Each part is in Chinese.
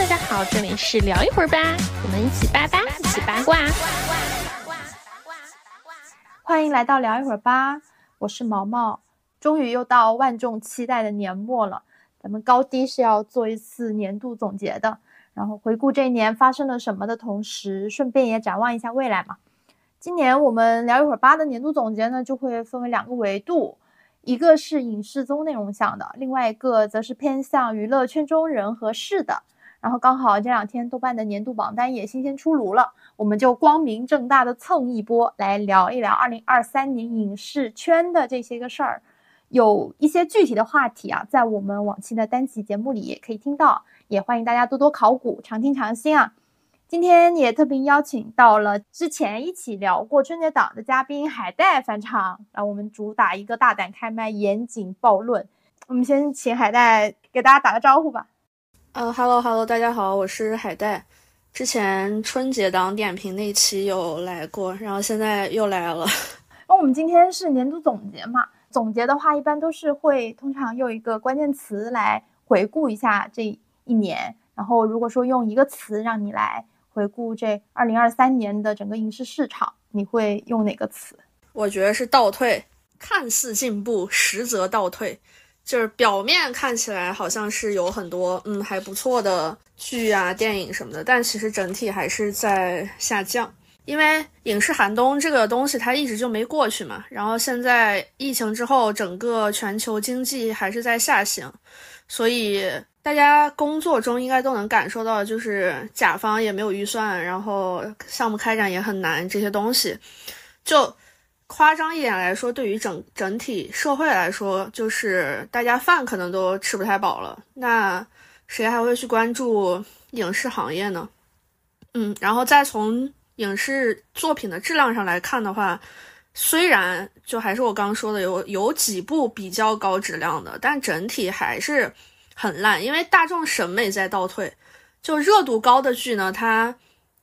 大家好，这里是聊一会儿吧，我们一起八八，一起八卦。欢迎来到聊一会儿吧，我是毛毛。终于又到万众期待的年末了，咱们高低是要做一次年度总结的，然后回顾这一年发生了什么的同时，顺便也展望一下未来嘛。今年我们聊一会儿吧的年度总结呢，就会分为两个维度，一个是影视综内容向的，另外一个则是偏向娱乐圈中人和事的。然后刚好这两天豆瓣的年度榜单也新鲜出炉了，我们就光明正大的蹭一波，来聊一聊二零二三年影视圈的这些个事儿。有一些具体的话题啊，在我们往期的单期节目里也可以听到，也欢迎大家多多考古，常听常新啊。今天也特别邀请到了之前一起聊过春节档的嘉宾海带返场，让我们主打一个大胆开麦，严谨暴论。我们先请海带给大家打个招呼吧。呃哈喽哈喽，大家好，我是海带。之前春节档点评那期有来过，然后现在又来了。那 我们今天是年度总结嘛？总结的话，一般都是会通常用一个关键词来回顾一下这一年。然后如果说用一个词让你来回顾这二零二三年的整个影视市场，你会用哪个词？我觉得是倒退，看似进步，实则倒退。就是表面看起来好像是有很多嗯还不错的剧啊、电影什么的，但其实整体还是在下降。因为影视寒冬这个东西它一直就没过去嘛，然后现在疫情之后，整个全球经济还是在下行，所以大家工作中应该都能感受到，就是甲方也没有预算，然后项目开展也很难，这些东西就。夸张一点来说，对于整整体社会来说，就是大家饭可能都吃不太饱了。那谁还会去关注影视行业呢？嗯，然后再从影视作品的质量上来看的话，虽然就还是我刚说的，有有几部比较高质量的，但整体还是很烂，因为大众审美在倒退。就热度高的剧呢，它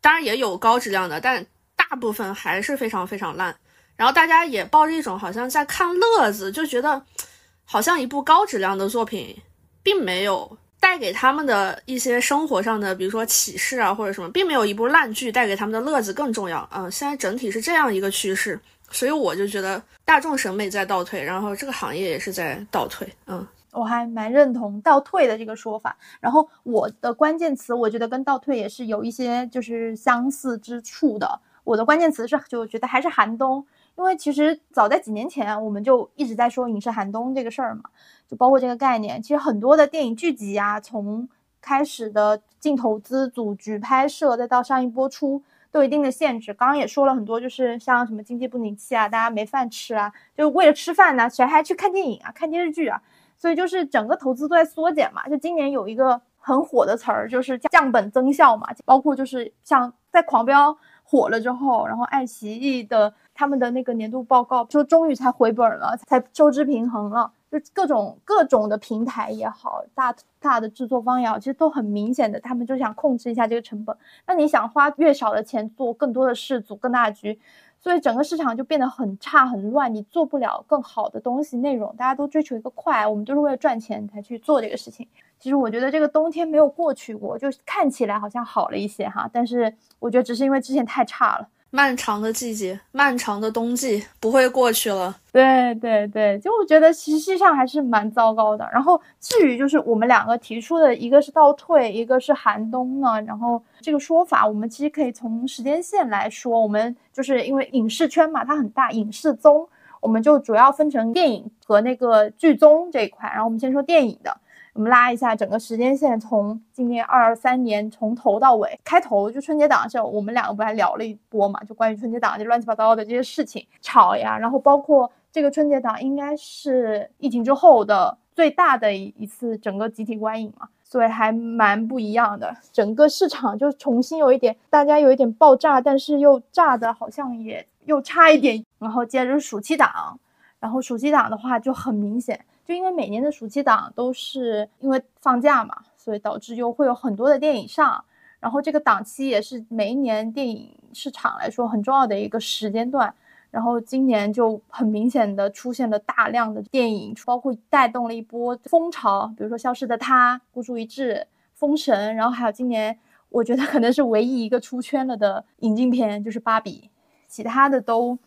当然也有高质量的，但大部分还是非常非常烂。然后大家也抱着一种好像在看乐子，就觉得 好像一部高质量的作品，并没有带给他们的一些生活上的，比如说启示啊或者什么，并没有一部烂剧带给他们的乐子更重要。嗯，现在整体是这样一个趋势，所以我就觉得大众审美在倒退，然后这个行业也是在倒退。嗯，我还蛮认同倒退的这个说法。然后我的关键词，我觉得跟倒退也是有一些就是相似之处的。我的关键词是就觉得还是寒冬。因为其实早在几年前，我们就一直在说影视寒冬这个事儿嘛，就包括这个概念。其实很多的电影剧集啊，从开始的进投资、组局拍摄，再到上映播出，都有一定的限制。刚刚也说了很多，就是像什么经济不景气啊，大家没饭吃啊，就为了吃饭呢，谁还去看电影啊、看电视剧啊？所以就是整个投资都在缩减嘛。就今年有一个很火的词儿，就是降本增效嘛，包括就是像在《狂飙》火了之后，然后爱奇艺的。他们的那个年度报告说，终于才回本了，才收支平衡了。就各种各种的平台也好，大大的制作方也好，其实都很明显的，他们就想控制一下这个成本。那你想花越少的钱做更多的事，组更大的局，所以整个市场就变得很差很乱，你做不了更好的东西内容。大家都追求一个快，我们都是为了赚钱才去做这个事情。其实我觉得这个冬天没有过去过，就看起来好像好了一些哈，但是我觉得只是因为之前太差了。漫长的季节，漫长的冬季不会过去了。对对对，就我觉得实际上还是蛮糟糕的。然后至于就是我们两个提出的一个是倒退，一个是寒冬呢。然后这个说法，我们其实可以从时间线来说，我们就是因为影视圈嘛，它很大，影视综，我们就主要分成电影和那个剧综这一块。然后我们先说电影的。我们拉一下整个时间线，从今年二三年从头到尾，开头就春节档的时候，我们两个不还聊了一波嘛？就关于春节档这乱七八糟的这些事情吵呀，然后包括这个春节档应该是疫情之后的最大的一次整个集体观影嘛，所以还蛮不一样的。整个市场就重新有一点，大家有一点爆炸，但是又炸的好像也又差一点。然后接着是暑期档，然后暑期档的话就很明显。就因为每年的暑期档都是因为放假嘛，所以导致就会有很多的电影上，然后这个档期也是每一年电影市场来说很重要的一个时间段。然后今年就很明显的出现了大量的电影，包括带动了一波风潮，比如说《消失的她》《孤注一掷》《封神，然后还有今年我觉得可能是唯一一个出圈了的引进片就是芭比，其他的都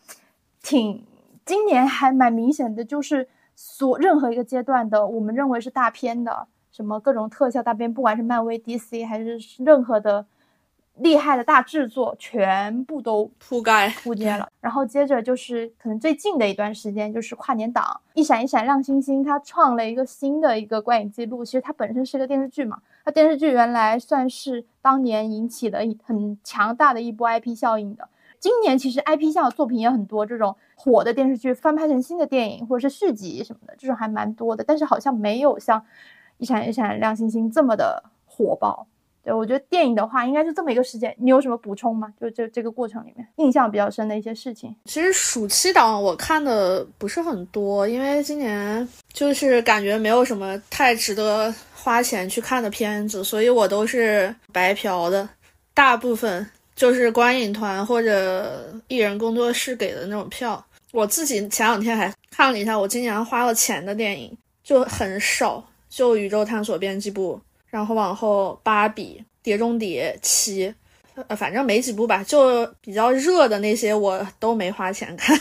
挺今年还蛮明显的，就是所任何一个阶段的我们认为是大片的，什么各种特效大片，不管是漫威、DC 还是任何的。厉害的大制作全部都铺盖铺街了，然后接着就是可能最近的一段时间就是跨年档，《一闪一闪亮星星》它创了一个新的一个观影记录。其实它本身是个电视剧嘛，它电视剧原来算是当年引起了很强大的一波 IP 效应的。今年其实 IP 向的作品也很多，这种火的电视剧翻拍成新的电影或者是续集什么的，这种还蛮多的。但是好像没有像《一闪一闪亮星星》这么的火爆。对，我觉得电影的话，应该是这么一个时间。你有什么补充吗？就这这个过程里面，印象比较深的一些事情。其实暑期档我看的不是很多，因为今年就是感觉没有什么太值得花钱去看的片子，所以我都是白嫖的。大部分就是观影团或者艺人工作室给的那种票。我自己前两天还看了一下，我今年花了钱的电影就很少，就《宇宙探索编辑部》。然后往后，芭比、碟中谍七，呃，反正没几部吧，就比较热的那些我都没花钱看，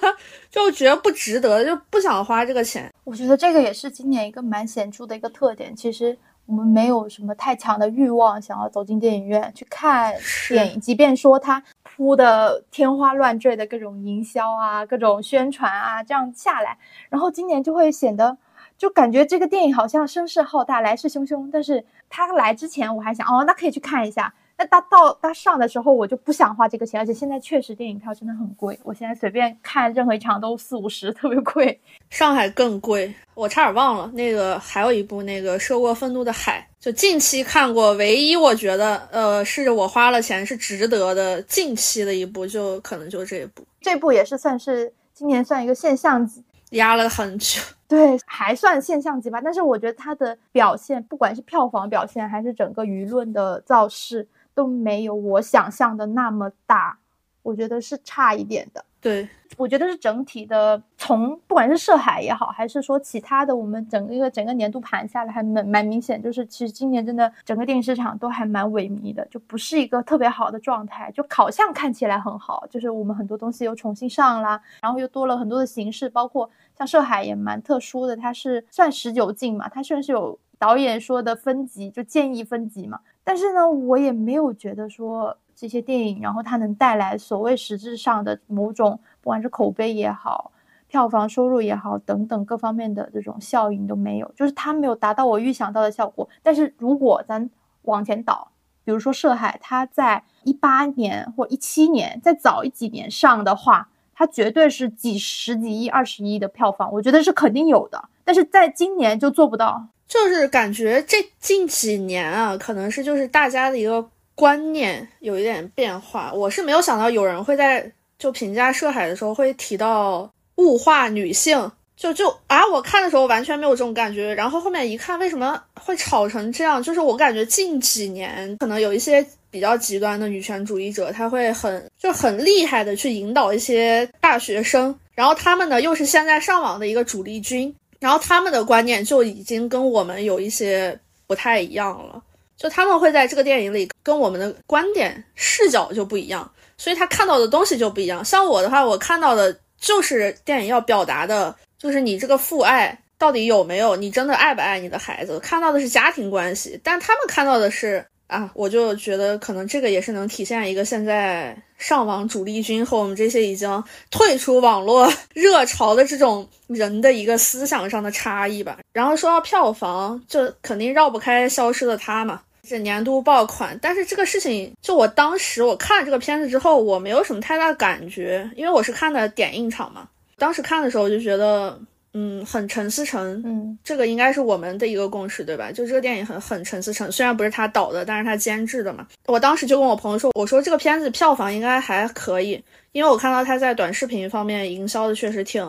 就觉得不值得，就不想花这个钱。我觉得这个也是今年一个蛮显著的一个特点。其实我们没有什么太强的欲望想要走进电影院去看电影，即便说它铺的天花乱坠的各种营销啊、各种宣传啊，这样下来，然后今年就会显得。就感觉这个电影好像声势浩大，来势汹汹。但是他来之前，我还想，哦，那可以去看一下。那他到他上的时候，我就不想花这个钱。而且现在确实电影票真的很贵，我现在随便看任何一场都四五十，特别贵。上海更贵，我差点忘了那个还有一部那个《涉过愤怒的海》，就近期看过唯一我觉得呃是我花了钱是值得的近期的一部，就可能就这一部。这部也是算是今年算一个现象级。压了很久，对，还算现象级吧。但是我觉得它的表现，不管是票房表现，还是整个舆论的造势，都没有我想象的那么大。我觉得是差一点的。对，我觉得是整体的，从不管是涉海也好，还是说其他的，我们整个一个整个年度盘下来，还蛮蛮明显，就是其实今年真的整个电影市场都还蛮萎靡的，就不是一个特别好的状态。就好像看起来很好，就是我们很多东西又重新上啦，然后又多了很多的形式，包括像涉海也蛮特殊的，它是算十九禁嘛，它虽然是有导演说的分级，就建议分级嘛，但是呢，我也没有觉得说。这些电影，然后它能带来所谓实质上的某种，不管是口碑也好，票房收入也好，等等各方面的这种效应都没有，就是它没有达到我预想到的效果。但是如果咱往前倒，比如说《涉海》，它在一八年或一七年再早一几年上的话，它绝对是几十几亿、二十亿的票房，我觉得是肯定有的。但是在今年就做不到，就是感觉这近几年啊，可能是就是大家的一个。观念有一点变化，我是没有想到有人会在就评价涉海的时候会提到物化女性，就就啊，我看的时候完全没有这种感觉，然后后面一看，为什么会吵成这样？就是我感觉近几年可能有一些比较极端的女权主义者，他会很就很厉害的去引导一些大学生，然后他们呢又是现在上网的一个主力军，然后他们的观念就已经跟我们有一些不太一样了。就他们会在这个电影里跟我们的观点视角就不一样，所以他看到的东西就不一样。像我的话，我看到的就是电影要表达的，就是你这个父爱到底有没有，你真的爱不爱你的孩子？看到的是家庭关系，但他们看到的是啊，我就觉得可能这个也是能体现一个现在上网主力军和我们这些已经退出网络 热潮的这种人的一个思想上的差异吧。然后说到票房，就肯定绕不开《消失的她》嘛。是年度爆款，但是这个事情，就我当时我看这个片子之后，我没有什么太大的感觉，因为我是看的点映场嘛。当时看的时候，我就觉得，嗯，很陈思诚，嗯，这个应该是我们的一个共识，对吧？就这个电影很很陈思诚，虽然不是他导的，但是他监制的嘛。我当时就跟我朋友说，我说这个片子票房应该还可以，因为我看到他在短视频方面营销的确实挺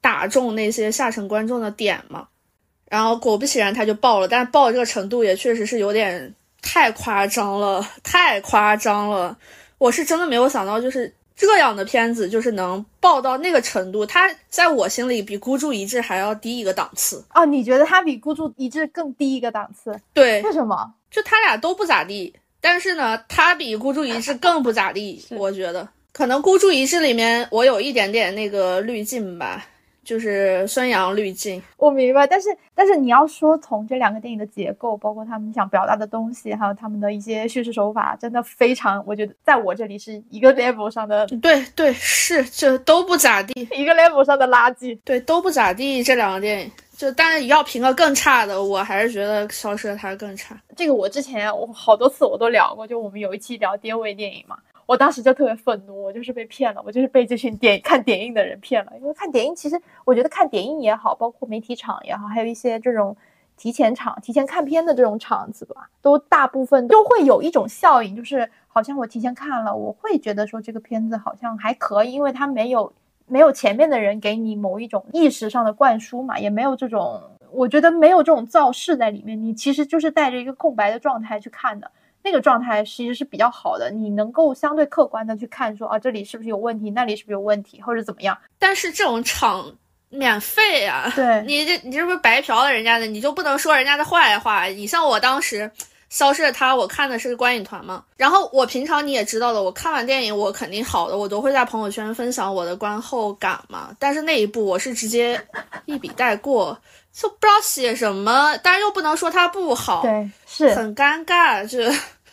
打中那些下沉观众的点嘛。然后果不其然，他就爆了，但爆这个程度也确实是有点太夸张了，太夸张了。我是真的没有想到，就是这样的片子就是能爆到那个程度，它在我心里比孤注一掷还要低一个档次。哦，你觉得它比孤注一掷更低一个档次？对，为什么？就他俩都不咋地，但是呢，他比孤注一掷更不咋地。我觉得可能孤注一掷里面我有一点点那个滤镜吧。就是孙杨滤镜，我明白，但是但是你要说从这两个电影的结构，包括他们想表达的东西，还有他们的一些叙事手法，真的非常，我觉得在我这里是一个 level 上的。对对，是这都不咋地，一个 level 上的垃圾。对，都不咋地。这两个电影，就但是要评个更差的，我还是觉得《消失的她》更差。这个我之前我好多次我都聊过，就我们有一期聊跌位电影嘛。我当时就特别愤怒，我就是被骗了，我就是被这群点看点映的人骗了。因为看点映，其实我觉得看点映也好，包括媒体场也好，还有一些这种提前场、提前看片的这种场子吧，都大部分都会有一种效应，就是好像我提前看了，我会觉得说这个片子好像还可以，因为它没有没有前面的人给你某一种意识上的灌输嘛，也没有这种，我觉得没有这种造势在里面，你其实就是带着一个空白的状态去看的。那个状态其实是比较好的，你能够相对客观的去看，说啊这里是不是有问题，那里是不是有问题，或者怎么样？但是这种场免费啊，对你这你这不是白嫖了人家的，你就不能说人家的坏话？你像我当时消失的他，我看的是观影团嘛，然后我平常你也知道的，我看完电影我肯定好的，我都会在朋友圈分享我的观后感嘛。但是那一部我是直接一笔带过，就不知道写什么，但是又不能说他不好，对，是很尴尬，就。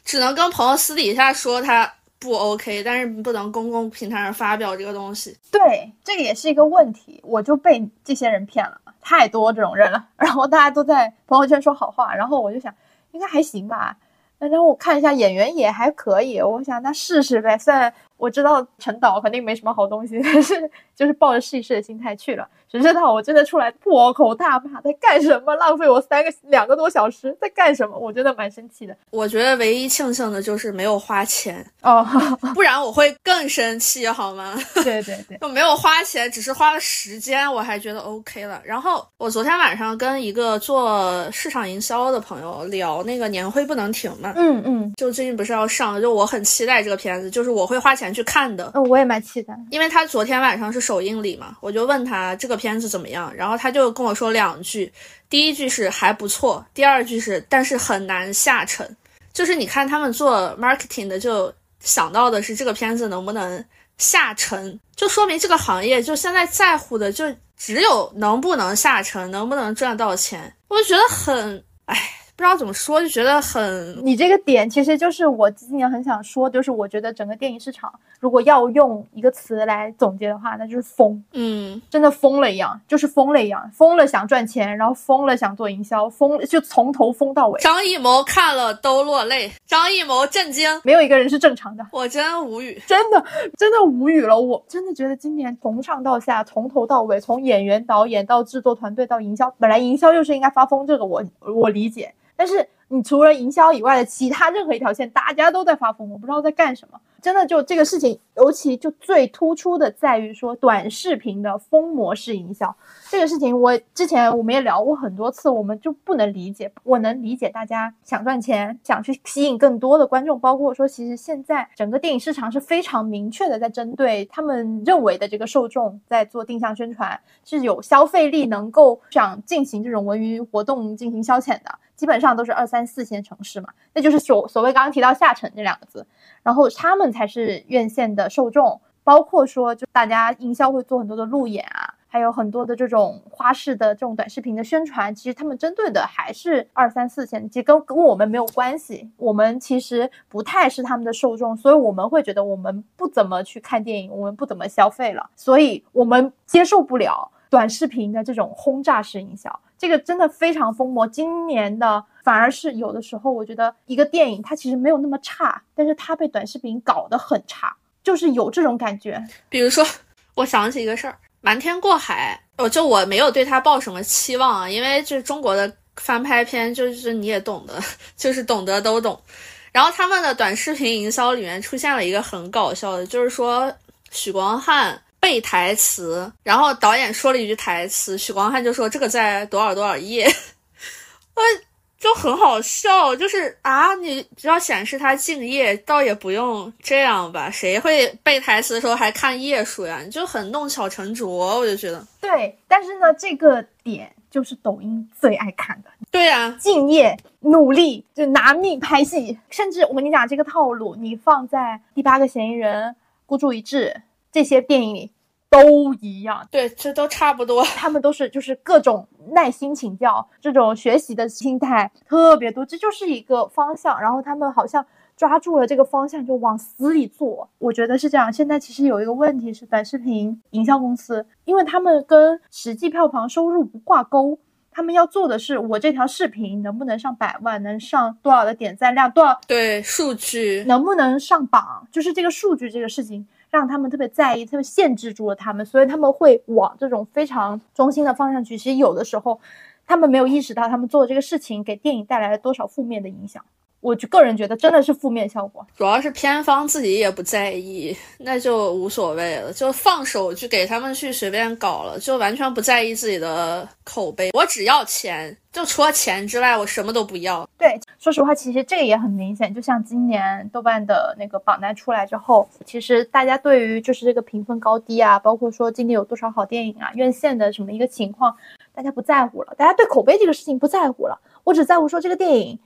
只能跟朋友私底下说他不 OK，但是不能公共平台上发表这个东西。对，这个也是一个问题。我就被这些人骗了，太多这种人了。然后大家都在朋友圈说好话，然后我就想，应该还行吧。然后我看一下演员也还可以，我想那试试呗。虽然我知道陈导肯定没什么好东西，但是就是抱着试一试的心态去了。谁知道我真的出来破口大骂，在干什么？浪费我三个两个多小时，在干什么？我真的蛮生气的。我觉得唯一庆幸的就是没有花钱哦，不然我会更生气，好吗？对对对，就没有花钱，只是花了时间，我还觉得 OK 了。然后我昨天晚上跟一个做市场营销的朋友聊那个年会不能停嘛，嗯嗯，就最近不是要上，就我很期待这个片子，就是我会花钱去看的。嗯，我也蛮期待，因为他昨天晚上是首映礼嘛，我就问他这个。片子怎么样？然后他就跟我说两句，第一句是还不错，第二句是但是很难下沉。就是你看他们做 marketing 的，就想到的是这个片子能不能下沉，就说明这个行业就现在在乎的就只有能不能下沉，能不能赚到钱。我就觉得很，唉。不知道怎么说，就觉得很。你这个点其实就是我今年很想说，就是我觉得整个电影市场，如果要用一个词来总结的话，那就是疯。嗯，真的疯了一样，就是疯了一样，疯了想赚钱，然后疯了想做营销，疯就从头疯到尾。张艺谋看了都落泪，张艺谋震惊，没有一个人是正常的。我真无语，真的真的无语了。我真的觉得今年从上到下，从头到尾，从演员、导演到制作团队到营销，本来营销就是应该发疯，这个我我理解。但是你除了营销以外的其他任何一条线，大家都在发疯，我不知道在干什么。真的就这个事情，尤其就最突出的在于说短视频的疯模式营销这个事情，我之前我们也聊过很多次，我们就不能理解。我能理解大家想赚钱，想去吸引更多的观众，包括说其实现在整个电影市场是非常明确的在针对他们认为的这个受众在做定向宣传，是有消费力，能够想进行这种文娱活动进行消遣的。基本上都是二三四线城市嘛，那就是所所谓刚刚提到下沉这两个字，然后他们才是院线的受众，包括说就大家营销会做很多的路演啊，还有很多的这种花式的这种短视频的宣传，其实他们针对的还是二三四线，其实跟跟我们没有关系，我们其实不太是他们的受众，所以我们会觉得我们不怎么去看电影，我们不怎么消费了，所以我们接受不了短视频的这种轰炸式营销。这个真的非常疯魔，今年的反而是有的时候，我觉得一个电影它其实没有那么差，但是它被短视频搞得很差，就是有这种感觉。比如说，我想起一个事儿，《瞒天过海》，我就我没有对它抱什么期望啊，因为就是中国的翻拍片，就是你也懂得，就是懂得都懂。然后他们的短视频营销里面出现了一个很搞笑的，就是说许光汉。背台词，然后导演说了一句台词，许光汉就说这个在多少多少页，我就很好笑，就是啊，你只要显示他敬业，倒也不用这样吧？谁会背台词的时候还看页数呀？你就很弄巧成拙，我就觉得。对，但是呢，这个点就是抖音最爱看的。对呀，敬业、努力，就拿命拍戏。甚至我跟你讲，这个套路你放在《第八个嫌疑人》《孤注一掷》这些电影里。都一样，对，这都差不多。他们都是就是各种耐心请教，这种学习的心态特别多，这就是一个方向。然后他们好像抓住了这个方向，就往死里做。我觉得是这样。现在其实有一个问题是，短视频营销公司，因为他们跟实际票房收入不挂钩，他们要做的是我这条视频能不能上百万，能上多少的点赞量，多少对数据能不能上榜，就是这个数据这个事情。让他们特别在意，特别限制住了他们，所以他们会往这种非常中心的方向去。其实有的时候，他们没有意识到他们做的这个事情给电影带来了多少负面的影响。我就个人觉得真的是负面效果，主要是片方自己也不在意，那就无所谓了，就放手去给他们去随便搞了，就完全不在意自己的口碑。我只要钱，就除了钱之外，我什么都不要。对，说实话，其实这个也很明显，就像今年豆瓣的那个榜单出来之后，其实大家对于就是这个评分高低啊，包括说今年有多少好电影啊，院线的什么一个情况，大家不在乎了，大家对口碑这个事情不在乎了，我只在乎说这个电影。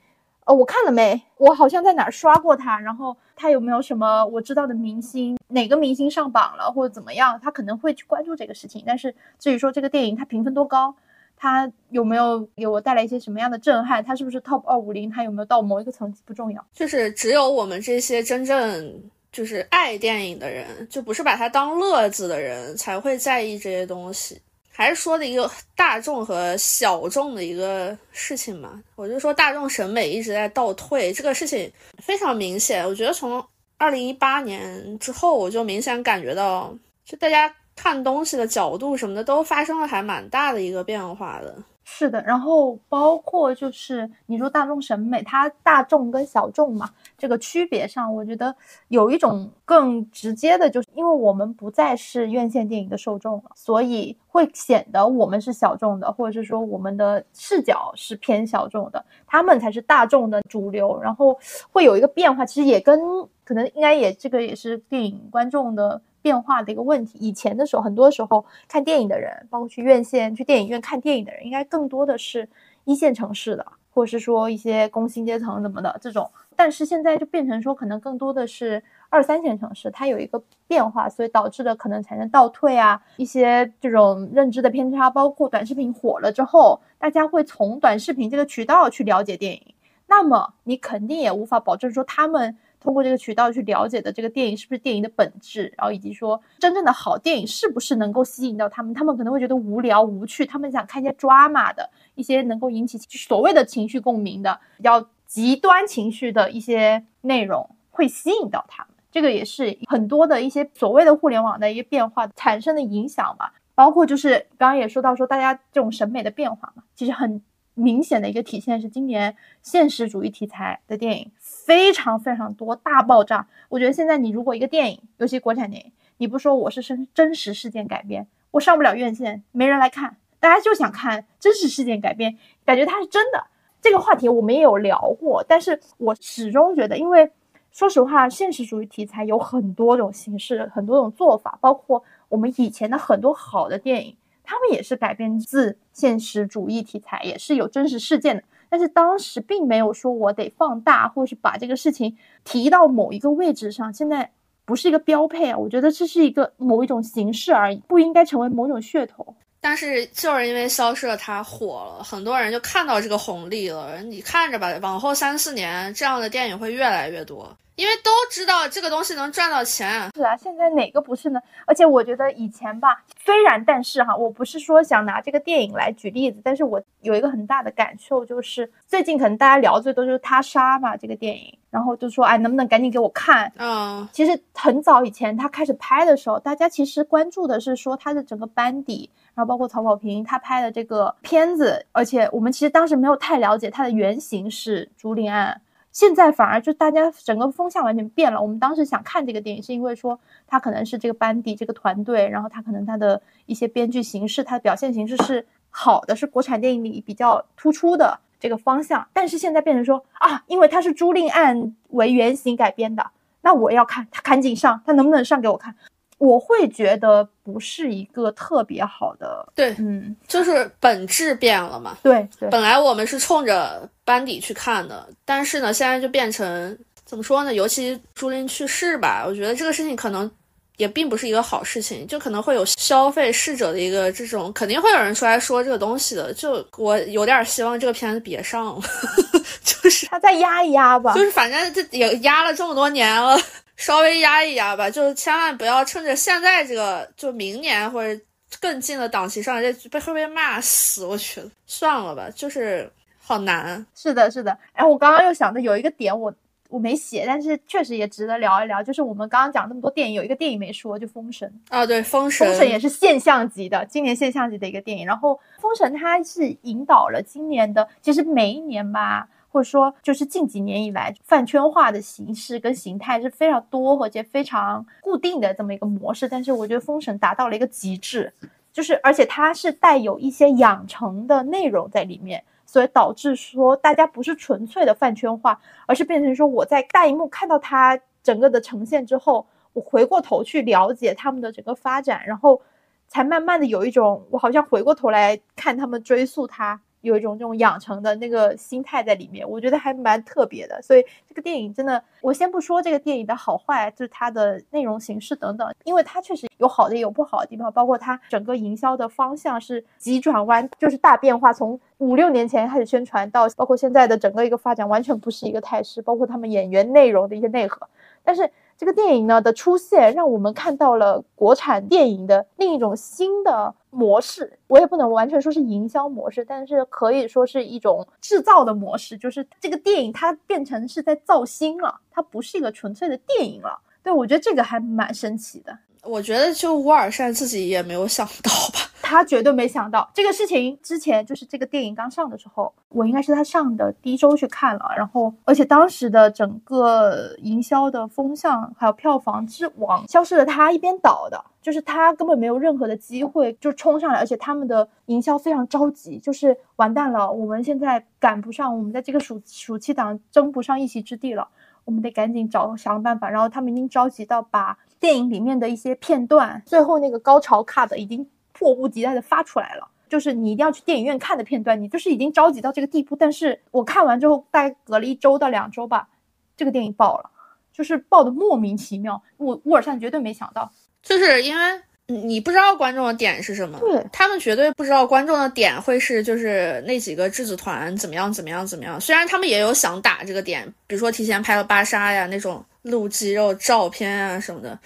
呃，我看了没？我好像在哪儿刷过他，然后他有没有什么我知道的明星？哪个明星上榜了或者怎么样？他可能会去关注这个事情。但是至于说这个电影它评分多高，它有没有给我带来一些什么样的震撼？它是不是 top 二五零？它有没有到某一个层级不重要，就是只有我们这些真正就是爱电影的人，就不是把它当乐子的人，才会在意这些东西。还是说的一个大众和小众的一个事情嘛，我就说大众审美一直在倒退，这个事情非常明显。我觉得从二零一八年之后，我就明显感觉到，就大家看东西的角度什么的都发生了还蛮大的一个变化的。是的，然后包括就是你说大众审美，它大众跟小众嘛，这个区别上，我觉得有一种更直接的，就是因为我们不再是院线电影的受众了，所以会显得我们是小众的，或者是说我们的视角是偏小众的，他们才是大众的主流，然后会有一个变化，其实也跟可能应该也这个也是电影观众的。变化的一个问题。以前的时候，很多时候看电影的人，包括去院线、去电影院看电影的人，应该更多的是一线城市的，或者是说一些工薪阶层怎么的这种。但是现在就变成说，可能更多的是二三线城市，它有一个变化，所以导致的可能产生倒退啊，一些这种认知的偏差。包括短视频火了之后，大家会从短视频这个渠道去了解电影，那么你肯定也无法保证说他们。通过这个渠道去了解的这个电影是不是电影的本质，然后以及说真正的好电影是不是能够吸引到他们，他们可能会觉得无聊无趣，他们想看一些抓马的一些能够引起所谓的情绪共鸣的比较极端情绪的一些内容会吸引到他们。这个也是很多的一些所谓的互联网的一些变化产生的影响吧，包括就是刚刚也说到说大家这种审美的变化嘛，其实很明显的一个体现是今年现实主义题材的电影。非常非常多，大爆炸。我觉得现在你如果一个电影，尤其国产电影，你不说我是真真实事件改编，我上不了院线，没人来看。大家就想看真实事件改编，感觉它是真的。这个话题我们也有聊过，但是我始终觉得，因为说实话，现实主义题材有很多种形式，很多种做法，包括我们以前的很多好的电影，他们也是改编自现实主义题材，也是有真实事件的。但是当时并没有说我得放大，或是把这个事情提到某一个位置上。现在不是一个标配啊，我觉得这是一个某一种形式而已，不应该成为某种噱头。但是就是因为萧瑟它火了，很多人就看到这个红利了。你看着吧，往后三四年这样的电影会越来越多。因为都知道这个东西能赚到钱，是啊，现在哪个不是呢？而且我觉得以前吧，虽然但是哈，我不是说想拿这个电影来举例子，但是我有一个很大的感受，就是最近可能大家聊最多就是他杀嘛这个电影，然后就说哎能不能赶紧给我看？嗯，其实很早以前他开始拍的时候，大家其实关注的是说他的整个班底，然后包括曹保平他拍的这个片子，而且我们其实当时没有太了解他的原型是朱令案。现在反而就大家整个风向完全变了。我们当时想看这个电影，是因为说他可能是这个班底、这个团队，然后他可能他的一些编剧形式、他的表现形式是好的，是国产电影里比较突出的。这个方向，但是现在变成说啊，因为它是朱令案为原型改编的，那我要看他赶紧上，他能不能上给我看？我会觉得不是一个特别好的，对，嗯，就是本质变了嘛。对对，本来我们是冲着班底去看的，但是呢，现在就变成怎么说呢？尤其朱琳去世吧，我觉得这个事情可能也并不是一个好事情，就可能会有消费逝者的一个这种，肯定会有人出来说这个东西的。就我有点希望这个片子别上了，就是他再压一压吧，就是反正这也压了这么多年了。稍微压一压吧，就是千万不要趁着现在这个，就明年或者更近的档期上，这被会被骂死。我觉得算了吧，就是好难。是的，是的。哎，我刚刚又想着有一个点，我我没写，但是确实也值得聊一聊。就是我们刚刚讲那么多电影，有一个电影没说，就《封神》啊，对，《封神》封神也是现象级的，今年现象级的一个电影。然后《封神》它是引导了今年的，其实每一年吧。或者说，就是近几年以来，饭圈化的形式跟形态是非常多，而且非常固定的这么一个模式。但是我觉得《封神》达到了一个极致，就是而且它是带有一些养成的内容在里面，所以导致说大家不是纯粹的饭圈化，而是变成说我在大荧幕看到它整个的呈现之后，我回过头去了解他们的整个发展，然后才慢慢的有一种我好像回过头来看他们追溯它。有一种这种养成的那个心态在里面，我觉得还蛮特别的。所以这个电影真的，我先不说这个电影的好坏，就是它的内容形式等等，因为它确实有好的也有不好的地方，包括它整个营销的方向是急转弯，就是大变化，从五六年前开始宣传到包括现在的整个一个发展，完全不是一个态势，包括他们演员内容的一些内核，但是。这个电影呢的出现，让我们看到了国产电影的另一种新的模式。我也不能完全说是营销模式，但是可以说是一种制造的模式。就是这个电影它变成是在造星了，它不是一个纯粹的电影了。对我觉得这个还蛮神奇的。我觉得就乌尔善自己也没有想到吧，他绝对没想到这个事情。之前就是这个电影刚上的时候，我应该是他上的第一周去看了，然后而且当时的整个营销的风向还有票房之往消失的他一边倒的，就是他根本没有任何的机会就冲上来，而且他们的营销非常着急，就是完蛋了，我们现在赶不上，我们在这个暑暑期档争不上一席之地了，我们得赶紧找想办法。然后他们已经着急到把。电影里面的一些片段，最后那个高潮 cut 已经迫不及待的发出来了，就是你一定要去电影院看的片段，你就是已经着急到这个地步。但是我看完之后，大概隔了一周到两周吧，这个电影爆了，就是爆的莫名其妙。我沃尔善绝对没想到，就是因为你不知道观众的点是什么，对他们绝对不知道观众的点会是就是那几个质子团怎么样怎么样怎么样。虽然他们也有想打这个点，比如说提前拍了芭莎呀那种。露肌肉照片啊什么的，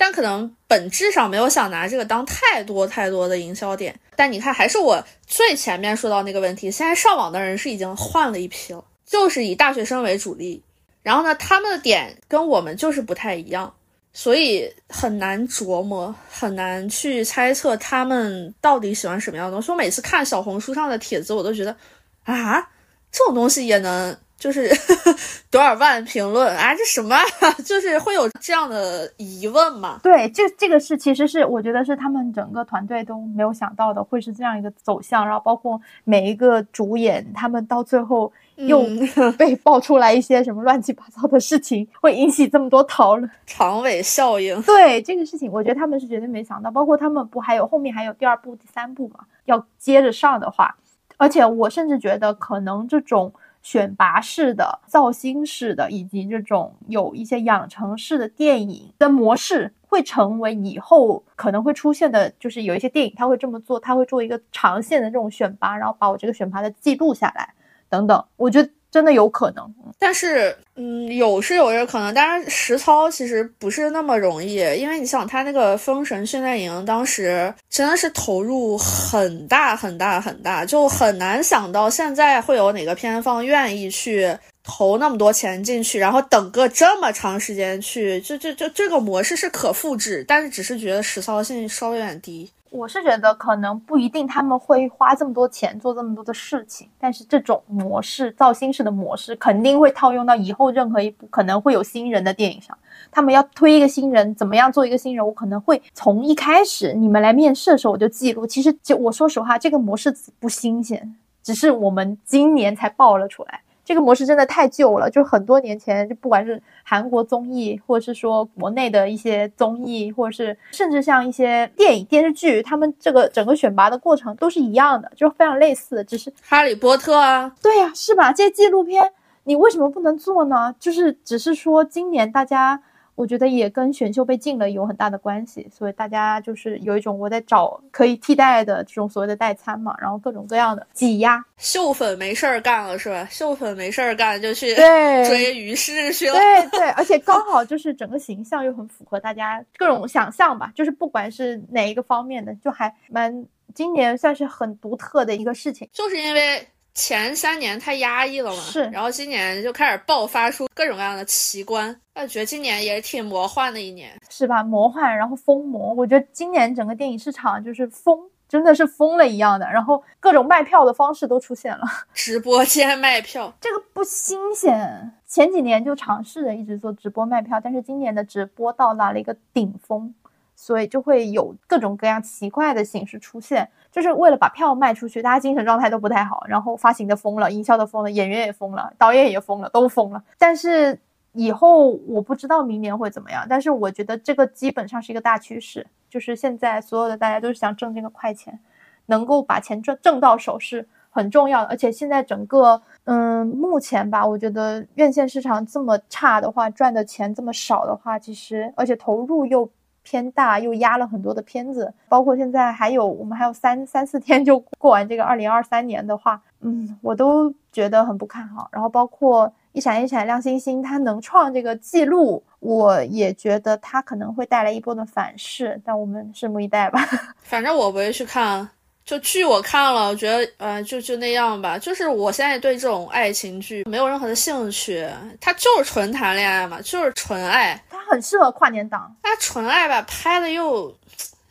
但可能本质上没有想拿这个当太多太多的营销点。但你看，还是我最前面说到那个问题，现在上网的人是已经换了一批了，就是以大学生为主力。然后呢，他们的点跟我们就是不太一样，所以很难琢磨，很难去猜测他们到底喜欢什么样的东西。我每次看小红书上的帖子，我都觉得啊，这种东西也能。就是 多少万评论啊？这什么？就是会有这样的疑问吗？对，这这个是其实是我觉得是他们整个团队都没有想到的，会是这样一个走向。然后包括每一个主演，他们到最后又 被爆出来一些什么乱七八糟的事情，会引起这么多讨论。长尾效应。对这个事情，我觉得他们是绝对没想到。包括他们不还有后面还有第二部、第三部嘛？要接着上的话，而且我甚至觉得可能这种。选拔式的、造星式的，以及这种有一些养成式的电影的模式，会成为以后可能会出现的，就是有一些电影它会这么做，它会做一个长线的这种选拔，然后把我这个选拔的记录下来，等等，我觉得。真的有可能，但是，嗯，有是有这可能，但是实操其实不是那么容易，因为你想，他那个封神训练营当时真的是投入很大很大很大，就很难想到现在会有哪个片方愿意去投那么多钱进去，然后等个这么长时间去，就就就这个模式是可复制，但是只是觉得实操性稍微有点低。我是觉得可能不一定他们会花这么多钱做这么多的事情，但是这种模式造星式的模式肯定会套用到以后任何一部可能会有新人的电影上。他们要推一个新人，怎么样做一个新人？我可能会从一开始你们来面试的时候我就记录。其实就我说实话，这个模式不新鲜，只是我们今年才爆了出来。这个模式真的太旧了，就很多年前，就不管是韩国综艺，或者是说国内的一些综艺，或者是甚至像一些电影电视剧，他们这个整个选拔的过程都是一样的，就非常类似，只是哈利波特啊，对呀，是吧？这些纪录片你为什么不能做呢？就是只是说今年大家。我觉得也跟选秀被禁了有很大的关系，所以大家就是有一种我在找可以替代的这种所谓的代餐嘛，然后各种各样的挤压。秀粉没事儿干了是吧？秀粉没事儿干就去对追于适去了。对 对，而且刚好就是整个形象又很符合大家各种想象吧，就是不管是哪一个方面的，就还蛮今年算是很独特的一个事情，就是因为。前三年太压抑了嘛，是，然后今年就开始爆发出各种各样的奇观，我觉得今年也挺魔幻的一年，是吧？魔幻，然后疯魔，我觉得今年整个电影市场就是疯，真的是疯了一样的，然后各种卖票的方式都出现了，直播间卖票，这个不新鲜，前几年就尝试着一直做直播卖票，但是今年的直播到达了一个顶峰。所以就会有各种各样奇怪的形式出现，就是为了把票卖出去，大家精神状态都不太好，然后发行的疯了，营销的疯了，演员也疯了，导演也疯了，都疯了。但是以后我不知道明年会怎么样，但是我觉得这个基本上是一个大趋势，就是现在所有的大家都是想挣这个快钱，能够把钱挣挣到手是很重要的。而且现在整个嗯，目前吧，我觉得院线市场这么差的话，赚的钱这么少的话，其实而且投入又。偏大又压了很多的片子，包括现在还有我们还有三三四天就过完这个二零二三年的话，嗯，我都觉得很不看好。然后包括一闪一闪亮星星，它能创这个记录，我也觉得它可能会带来一波的反噬，但我们拭目以待吧。反正我不会去看。就剧我看了，我觉得呃就就那样吧。就是我现在对这种爱情剧没有任何的兴趣，它就是纯谈恋爱嘛，就是纯爱。它很适合跨年档。它纯爱吧，拍的又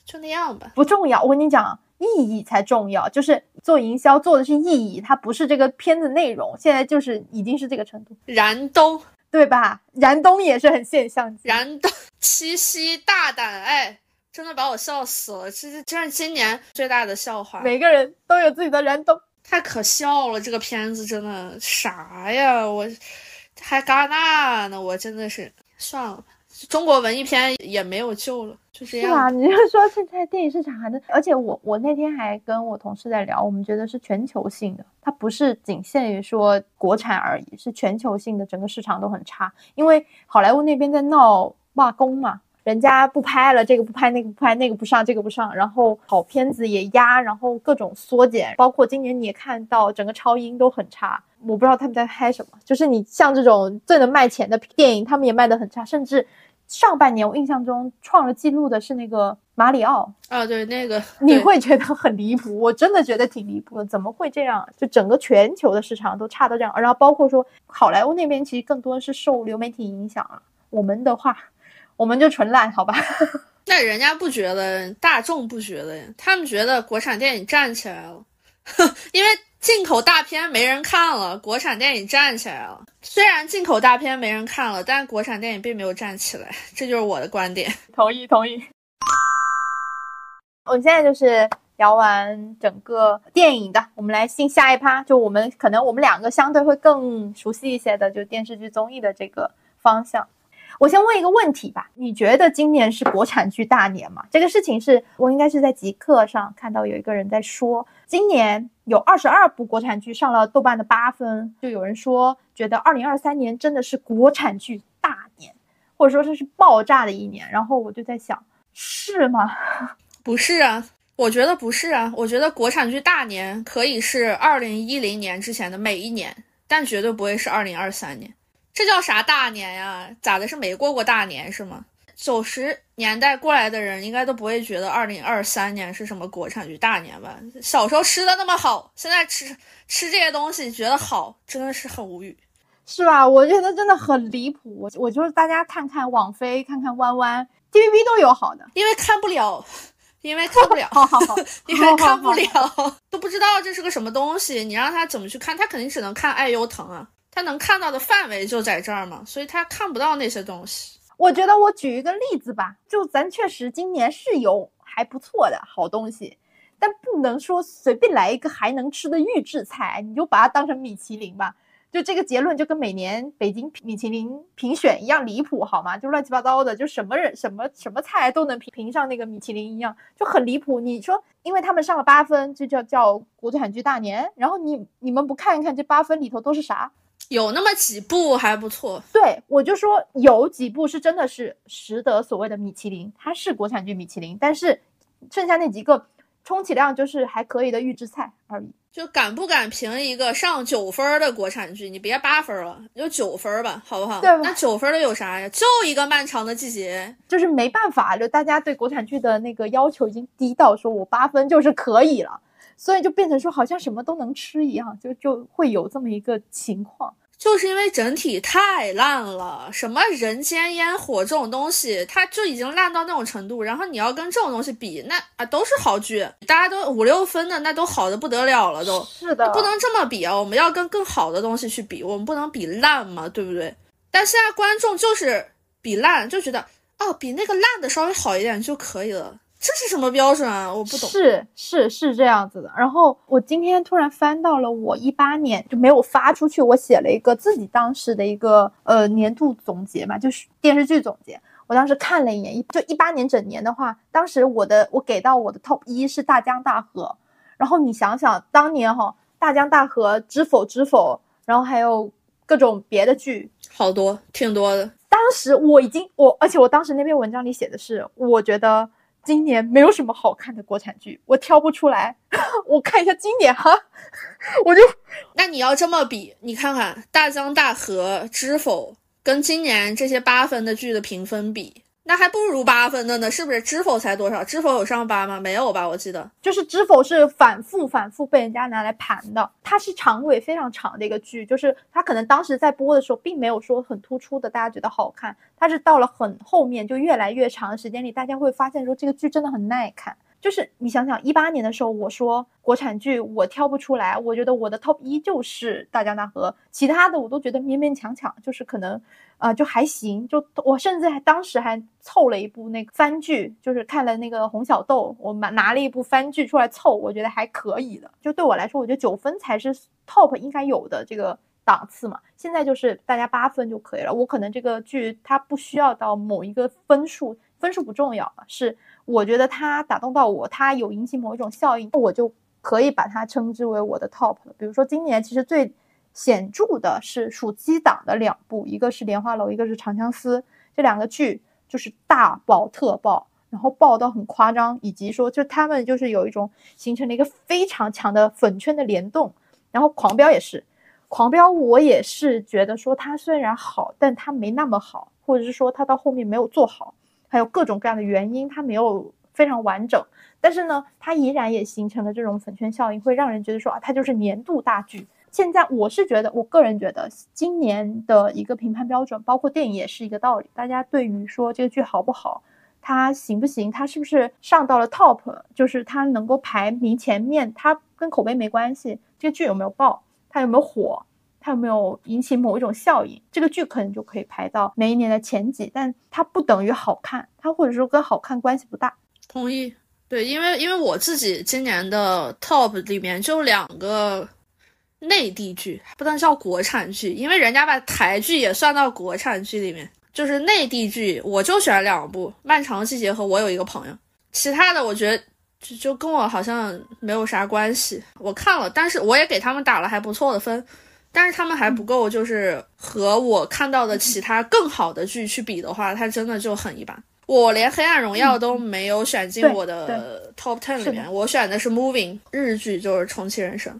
就那样吧，不重要。我跟你讲，意义才重要。就是做营销做的是意义，它不是这个片子内容。现在就是已经是这个程度。燃冬对吧？燃冬也是很现象级。燃冬七夕大胆爱。真的把我笑死了，这是这是今年最大的笑话。每个人都有自己的燃冬，太可笑了。这个片子真的啥呀？我还戛纳呢，我真的是算了吧。中国文艺片也没有救了，就这样。是吧？你就说现在电影市场还能，而且我我那天还跟我同事在聊，我们觉得是全球性的，它不是仅限于说国产而已，是全球性的，整个市场都很差，因为好莱坞那边在闹罢工嘛。人家不拍了，这个不拍，那个不拍，那个不上，这个不上，然后好片子也压，然后各种缩减，包括今年你也看到整个超英都很差，我不知道他们在拍什么。就是你像这种最能卖钱的电影，他们也卖得很差，甚至上半年我印象中创了记录的是那个马里奥啊，对那个你会觉得很离谱，我真的觉得挺离谱的，怎么会这样？就整个全球的市场都差到这样，然后包括说好莱坞那边其实更多是受流媒体影响了，我们的话。我们就纯烂，好吧？那人家不觉得，大众不觉得呀？他们觉得国产电影站起来了，因为进口大片没人看了，国产电影站起来了。虽然进口大片没人看了，但国产电影并没有站起来，这就是我的观点。同意，同意。我们现在就是聊完整个电影的，我们来进下一趴，就我们可能我们两个相对会更熟悉一些的，就电视剧综艺的这个方向。我先问一个问题吧，你觉得今年是国产剧大年吗？这个事情是我应该是在极客上看到有一个人在说，今年有二十二部国产剧上了豆瓣的八分，就有人说觉得二零二三年真的是国产剧大年，或者说这是爆炸的一年。然后我就在想，是吗？不是啊，我觉得不是啊，我觉得国产剧大年可以是二零一零年之前的每一年，但绝对不会是二零二三年。这叫啥大年呀？咋的？是没过过大年是吗？九十年代过来的人应该都不会觉得二零二三年是什么国产剧大年吧？小时候吃的那么好，现在吃吃这些东西觉得好，真的是很无语，是吧？我觉得真的很离谱。我我就是大家看看网飞，看看弯弯，TVB 都有好的，因为看不了，因为看不了，好好好，因为看不了，都不知道这是个什么东西。你让他怎么去看？他肯定只能看爱优腾啊。他能看到的范围就在这儿嘛，所以他看不到那些东西。我觉得我举一个例子吧，就咱确实今年是有还不错的好东西，但不能说随便来一个还能吃的预制菜，你就把它当成米其林吧。就这个结论就跟每年北京米其林评选一样离谱，好吗？就乱七八糟的，就什么人什么什么菜都能评评上那个米其林一样，就很离谱。你说，因为他们上了八分，就叫叫国产剧大年，然后你你们不看一看这八分里头都是啥？有那么几部还不错。对，我就说有几部是真的是实得所谓的米其林，它是国产剧米其林，但是剩下那几个。充其量就是还可以的预制菜而已，就敢不敢评一个上九分的国产剧？你别八分了，就九分吧，好不好？对，那九分的有啥呀？就一个漫长的季节，就是没办法，就大家对国产剧的那个要求已经低到说我八分就是可以了，所以就变成说好像什么都能吃一样，就就会有这么一个情况。就是因为整体太烂了，什么人间烟火这种东西，它就已经烂到那种程度。然后你要跟这种东西比，那啊都是好剧，大家都五六分的，那都好的不得了了，都是的，不能这么比啊！我们要跟更好的东西去比，我们不能比烂嘛，对不对？但现在观众就是比烂，就觉得哦，比那个烂的稍微好一点就可以了。这是什么标准啊？我不懂。是是是这样子的。然后我今天突然翻到了我一八年就没有发出去，我写了一个自己当时的一个呃年度总结嘛，就是电视剧总结。我当时看了一眼，一就一八年整年的话，当时我的我给到我的 top 一是《大江大河》。然后你想想，当年哈《大江大河》《知否知否》，然后还有各种别的剧，好多挺多的。当时我已经我，而且我当时那篇文章里写的是，我觉得。今年没有什么好看的国产剧，我挑不出来。我看一下今年哈，我就那你要这么比，你看看《大江大河》《知否》跟今年这些八分的剧的评分比。那还不如八分的呢，是不是？知否才多少？知否有上八吗？没有吧？我记得就是知否是反复反复被人家拿来盘的，它是长尾非常长的一个剧，就是它可能当时在播的时候并没有说很突出的，大家觉得好看，它是到了很后面就越来越长的时间里，大家会发现说这个剧真的很耐看。就是你想想，一八年的时候，我说国产剧我挑不出来，我觉得我的 top 一就是《大江大河》，其他的我都觉得勉勉强强，就是可能，呃，就还行。就我甚至还当时还凑了一部那个番剧，就是看了那个《红小豆》，我拿拿了一部番剧出来凑，我觉得还可以的。就对我来说，我觉得九分才是 top 应该有的这个档次嘛。现在就是大家八分就可以了。我可能这个剧它不需要到某一个分数，分数不重要是。我觉得它打动到我，它有引起某一种效应，我就可以把它称之为我的 top 了。比如说今年其实最显著的是暑期档的两部，一个是《莲花楼》，一个是《长相思》，这两个剧就是大爆特爆，然后爆到很夸张，以及说就他们就是有一种形成了一个非常强的粉圈的联动。然后《狂飙》也是，《狂飙》我也是觉得说它虽然好，但它没那么好，或者是说它到后面没有做好。还有各种各样的原因，它没有非常完整，但是呢，它依然也形成了这种粉圈效应，会让人觉得说啊，它就是年度大剧。现在我是觉得，我个人觉得，今年的一个评判标准，包括电影也是一个道理。大家对于说这个剧好不好，它行不行，它是不是上到了 top，就是它能够排名前面，它跟口碑没关系。这个剧有没有爆，它有没有火？它有没有引起某一种效应？这个剧可能就可以排到每一年的前几，但它不等于好看，它或者说跟好看关系不大。同意，对，因为因为我自己今年的 top 里面就两个内地剧，不能叫国产剧，因为人家把台剧也算到国产剧里面，就是内地剧，我就选两部《漫长的季节》和我有一个朋友，其他的我觉得就就跟我好像没有啥关系。我看了，但是我也给他们打了还不错的分。但是他们还不够，就是和我看到的其他更好的剧去比的话，它真的就很一般。我连《黑暗荣耀》都没有选进我的 top ten 里面，我选的是 Moving 日剧，就是《重启人生》，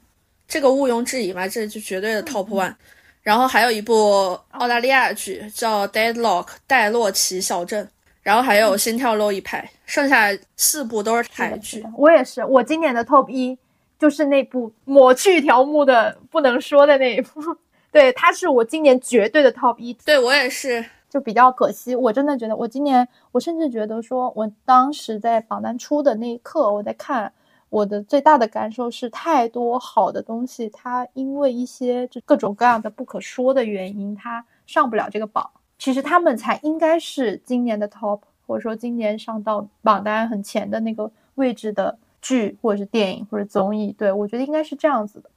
这个毋庸置疑嘛，这就绝对的 top one。然后还有一部澳大利亚剧叫《Deadlock》戴洛奇小镇，然后还有《心跳漏一拍》，剩下四部都是台剧。我也是，我今年的 top 一。就是那部抹去条目的不能说的那一部，对，它是我今年绝对的 top 一。对我也是，就比较可惜。我真的觉得，我今年，我甚至觉得说，我当时在榜单出的那一刻，我在看，我的最大的感受是，太多好的东西，它因为一些就各种各样的不可说的原因，它上不了这个榜。其实他们才应该是今年的 top，或者说今年上到榜单很前的那个位置的。剧或者是电影或者综艺。对我觉得应该是这样子的。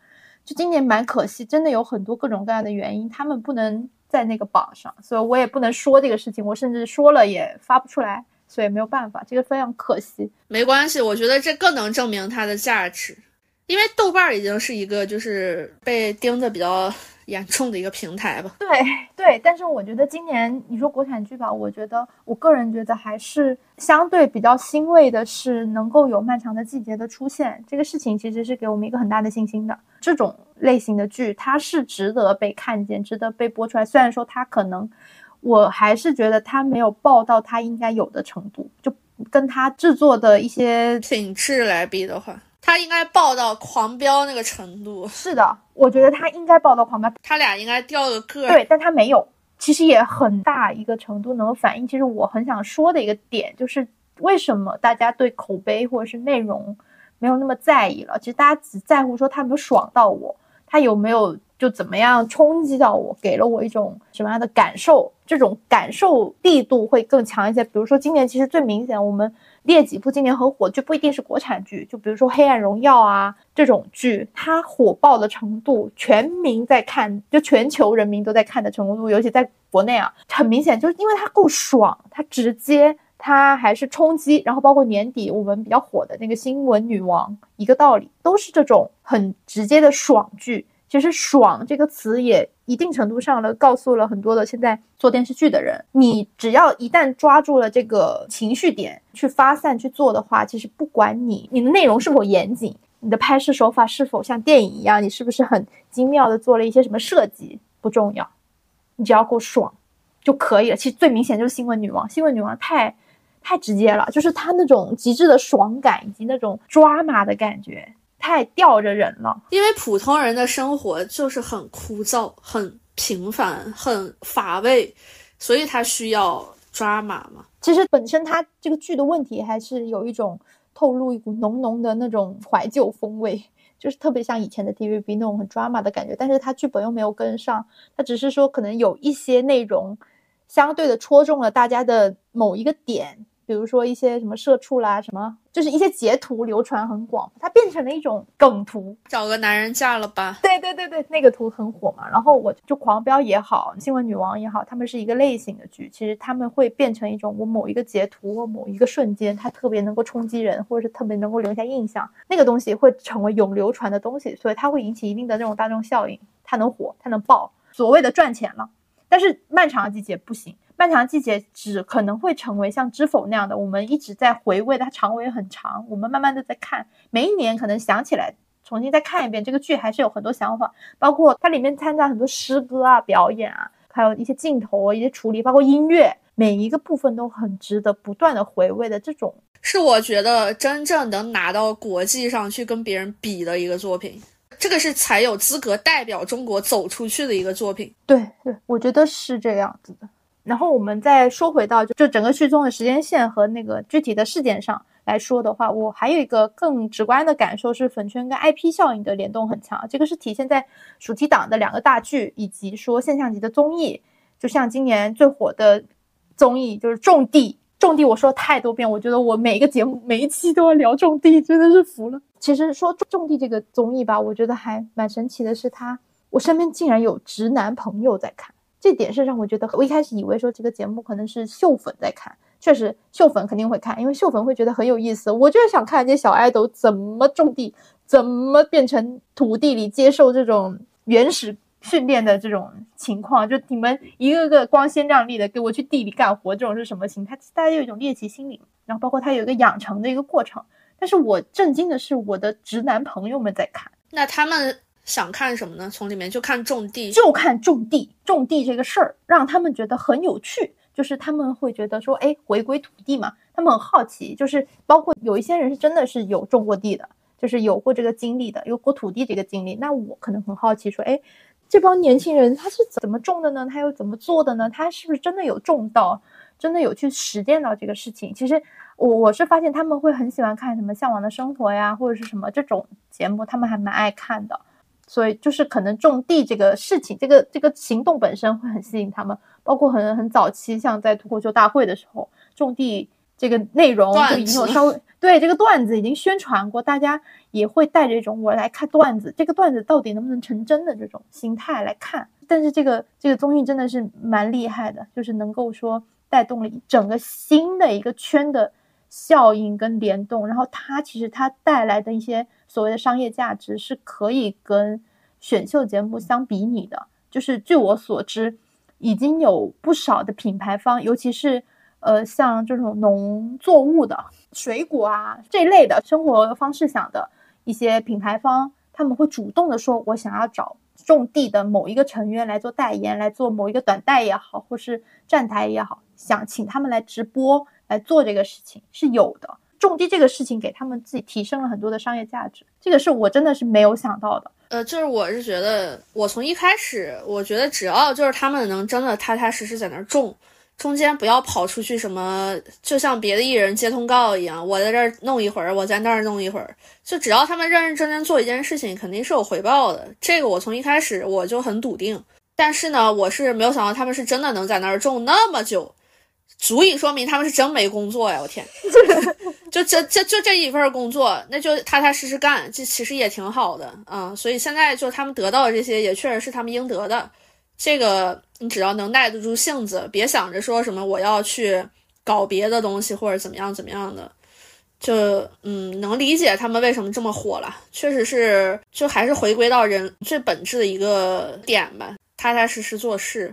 就今年蛮可惜，真的有很多各种各样的原因，他们不能在那个榜上，所以我也不能说这个事情，我甚至说了也发不出来，所以没有办法，这个非常可惜。没关系，我觉得这更能证明它的价值，因为豆瓣已经是一个就是被盯的比较。严重的一个平台吧。对对，但是我觉得今年你说国产剧吧，我觉得我个人觉得还是相对比较欣慰的是能够有《漫长的季节》的出现，这个事情其实是给我们一个很大的信心的。这种类型的剧它是值得被看见、值得被播出来。虽然说它可能，我还是觉得它没有爆到它应该有的程度，就跟它制作的一些品质来比的话。他应该爆到狂飙那个程度，是的，我觉得他应该爆到狂飙，他俩应该掉个个，对，但他没有，其实也很大一个程度能够反映，其实我很想说的一个点就是，为什么大家对口碑或者是内容没有那么在意了？其实大家只在乎说他有没有爽到我，他有没有就怎么样冲击到我，给了我一种什么样的感受，这种感受力度会更强一些。比如说今年其实最明显，我们。列几部今年很火剧，不一定是国产剧，就比如说《黑暗荣耀》啊这种剧，它火爆的程度，全民在看，就全球人民都在看的程度，尤其在国内啊，很明显就是因为它够爽，它直接，它还是冲击，然后包括年底我们比较火的那个《新闻女王》，一个道理，都是这种很直接的爽剧。其实“爽”这个词也一定程度上了告诉了很多的现在做电视剧的人，你只要一旦抓住了这个情绪点去发散去做的话，其实不管你你的内容是否严谨，你的拍摄手法是否像电影一样，你是不是很精妙的做了一些什么设计不重要，你只要够爽就可以了。其实最明显就是《新闻女王》，《新闻女王》太太直接了，就是它那种极致的爽感以及那种抓马的感觉。太吊着人了，因为普通人的生活就是很枯燥、很平凡、很乏味，所以他需要抓马嘛。其实本身他这个剧的问题还是有一种透露一股浓浓的那种怀旧风味，就是特别像以前的 TVB 那种很抓马的感觉。但是他剧本又没有跟上，他只是说可能有一些内容相对的戳中了大家的某一个点。比如说一些什么社畜啦，什么就是一些截图流传很广，它变成了一种梗图。找个男人嫁了吧？对对对对，那个图很火嘛。然后我就狂飙也好，新闻女王也好，他们是一个类型的剧。其实他们会变成一种我某一个截图或某一个瞬间，它特别能够冲击人，或者是特别能够留下印象，那个东西会成为永流传的东西，所以它会引起一定的这种大众效应，它能火，它能爆，所谓的赚钱了。但是漫长的季节不行。漫长季节只可能会成为像知否那样的，我们一直在回味，它长尾很长，我们慢慢的在看，每一年可能想起来重新再看一遍这个剧，还是有很多想法，包括它里面参加很多诗歌啊、表演啊，还有一些镜头、一些处理，包括音乐，每一个部分都很值得不断的回味的。这种是我觉得真正能拿到国际上去跟别人比的一个作品，这个是才有资格代表中国走出去的一个作品。对对，我觉得是这样子的。然后我们再说回到就就整个剧中的时间线和那个具体的事件上来说的话，我还有一个更直观的感受是粉圈跟 IP 效应的联动很强。这个是体现在暑期档的两个大剧，以及说现象级的综艺。就像今年最火的综艺就是《种地》，《种地》我说了太多遍，我觉得我每一个节目每一期都要聊《种地》，真的是服了。其实说《种地》这个综艺吧，我觉得还蛮神奇的，是它我身边竟然有直男朋友在看。这点是让我觉得，我一开始以为说这个节目可能是秀粉在看，确实秀粉肯定会看，因为秀粉会觉得很有意思。我就是想看这些小爱豆怎么种地，怎么变成土地里接受这种原始训练的这种情况。就你们一个个光鲜亮丽的给我去地里干活，这种是什么心态？大家有一种猎奇心理。然后包括他有一个养成的一个过程。但是我震惊的是，我的直男朋友们在看，那他们。想看什么呢？从里面就看种地，就看种地，种地这个事儿让他们觉得很有趣，就是他们会觉得说，哎，回归土地嘛，他们很好奇，就是包括有一些人是真的是有种过地的，就是有过这个经历的，有过土地这个经历。那我可能很好奇，说，哎，这帮年轻人他是怎么种的呢？他又怎么做的呢？他是不是真的有种到，真的有去实践到这个事情？其实我我是发现他们会很喜欢看什么《向往的生活》呀，或者是什么这种节目，他们还蛮爱看的。所以就是可能种地这个事情，这个这个行动本身会很吸引他们，包括很很早期，像在脱口秀大会的时候，种地这个内容就已经有稍微对这个段子已经宣传过，大家也会带着一种我来看段子，这个段子到底能不能成真的这种心态来看。但是这个这个综艺真的是蛮厉害的，就是能够说带动了一整个新的一个圈的效应跟联动，然后它其实它带来的一些所谓的商业价值是可以跟选秀节目相比拟的。就是据我所知，已经有不少的品牌方，尤其是呃像这种农作物的水果啊这类的生活方式想的一些品牌方，他们会主动的说，我想要找种地的某一个成员来做代言，来做某一个短代也好，或是站台也好，想请他们来直播来做这个事情是有的。种地这个事情给他们自己提升了很多的商业价值，这个是我真的是没有想到的。呃，就是我是觉得，我从一开始，我觉得只要就是他们能真的踏踏实实在那儿种，中间不要跑出去什么，就像别的艺人接通告一样，我在这儿弄一会儿，我在那儿弄一会儿，就只要他们认认真真做一件事情，肯定是有回报的。这个我从一开始我就很笃定。但是呢，我是没有想到他们是真的能在那儿种那么久，足以说明他们是真没工作呀！我天，就这这就这一份工作，那就踏踏实实干，这其实也挺好的啊、所以现在就他们得到的这些，也确实是他们应得的。这个你只要能耐得住性子，别想着说什么我要去搞别的东西或者怎么样怎么样的，就嗯能理解他们为什么这么火了。确实是，就还是回归到人最本质的一个点吧，踏踏实实做事，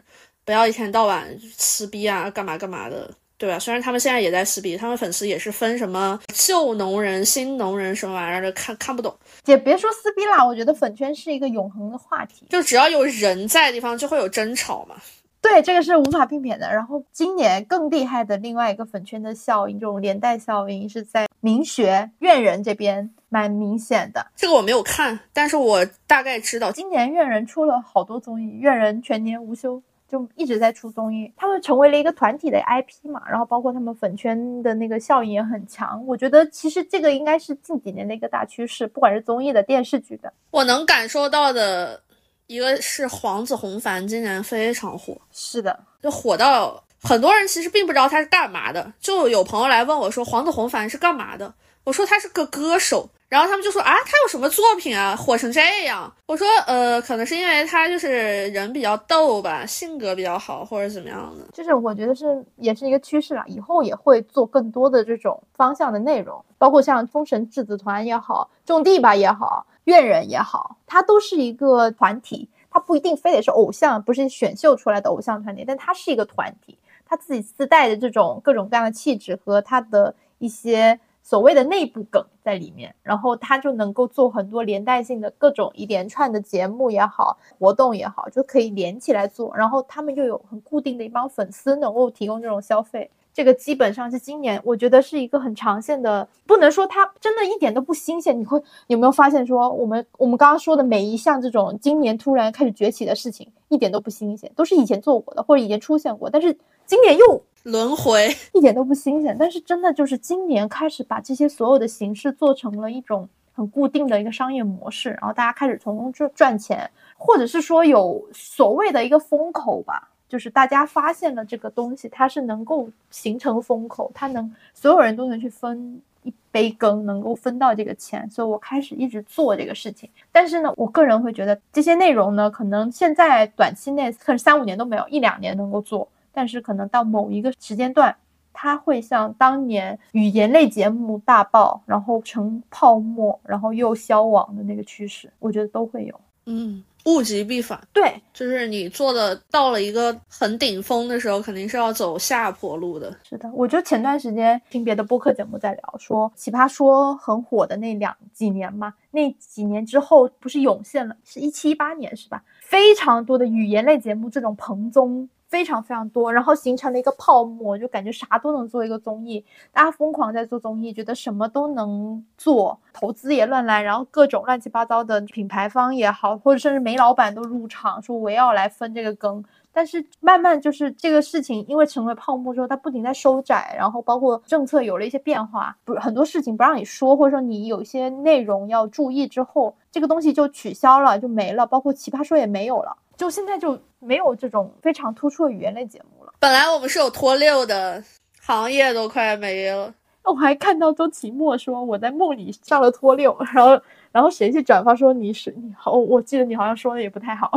不要一天到晚撕逼啊，干嘛干嘛的。对吧？虽然他们现在也在撕逼，他们粉丝也是分什么旧农人、新农人什么玩意儿的，看看不懂。姐别说撕逼啦，我觉得粉圈是一个永恒的话题。就只要有人在的地方，就会有争吵嘛。对，这个是无法避免的。然后今年更厉害的另外一个粉圈的效应，这种连带效应是在民学院人这边蛮明显的。这个我没有看，但是我大概知道。今年院人出了好多综艺，院人全年无休。就一直在出综艺，他们成为了一个团体的 IP 嘛，然后包括他们粉圈的那个效应也很强。我觉得其实这个应该是近几年的一个大趋势，不管是综艺的、电视剧的。我能感受到的一个是黄子弘凡今年非常火，是的，就火到很多人其实并不知道他是干嘛的。就有朋友来问我说黄子弘凡是干嘛的，我说他是个歌手。然后他们就说啊，他有什么作品啊，火成这样？我说呃，可能是因为他就是人比较逗吧，性格比较好，或者怎么样的。就是我觉得是也是一个趋势啦，以后也会做更多的这种方向的内容，包括像封神质子团也好，种地吧也好，院人也好，它都是一个团体，它不一定非得是偶像，不是选秀出来的偶像团体，但它是一个团体，它自己自带的这种各种各样的气质和它的一些。所谓的内部梗在里面，然后他就能够做很多连带性的各种一连串的节目也好，活动也好，就可以连起来做。然后他们又有很固定的一帮粉丝能够提供这种消费，这个基本上是今年我觉得是一个很长线的，不能说它真的一点都不新鲜。你会有没有发现说，我们我们刚刚说的每一项这种今年突然开始崛起的事情，一点都不新鲜，都是以前做过的或者以前出现过，但是今年又。轮回一点都不新鲜，但是真的就是今年开始把这些所有的形式做成了一种很固定的一个商业模式，然后大家开始从中赚赚钱，或者是说有所谓的一个风口吧，就是大家发现了这个东西，它是能够形成风口，它能所有人都能去分一杯羹，能够分到这个钱，所以我开始一直做这个事情。但是呢，我个人会觉得这些内容呢，可能现在短期内可能三五年都没有，一两年能够做。但是可能到某一个时间段，它会像当年语言类节目大爆，然后成泡沫，然后又消亡的那个趋势，我觉得都会有。嗯，物极必反。对，就是你做的到了一个很顶峰的时候，肯定是要走下坡路的。是的，我就前段时间听别的播客节目在聊，说奇葩说很火的那两几年嘛，那几年之后不是涌现了，是一七一八年是吧？非常多的语言类节目这种蓬宗。非常非常多，然后形成了一个泡沫，就感觉啥都能做一个综艺，大家疯狂在做综艺，觉得什么都能做，投资也乱来，然后各种乱七八糟的品牌方也好，或者甚至煤老板都入场说我要来分这个羹。但是慢慢就是这个事情，因为成为泡沫之后，它不停在收窄，然后包括政策有了一些变化，不很多事情不让你说，或者说你有一些内容要注意之后，这个东西就取消了，就没了，包括奇葩说也没有了。就现在就没有这种非常突出的语言类节目了。本来我们是有脱六的，行业都快没了。我还看到周奇墨说我在梦里上了脱六，然后然后谁去转发说你是你好，我记得你好像说的也不太好，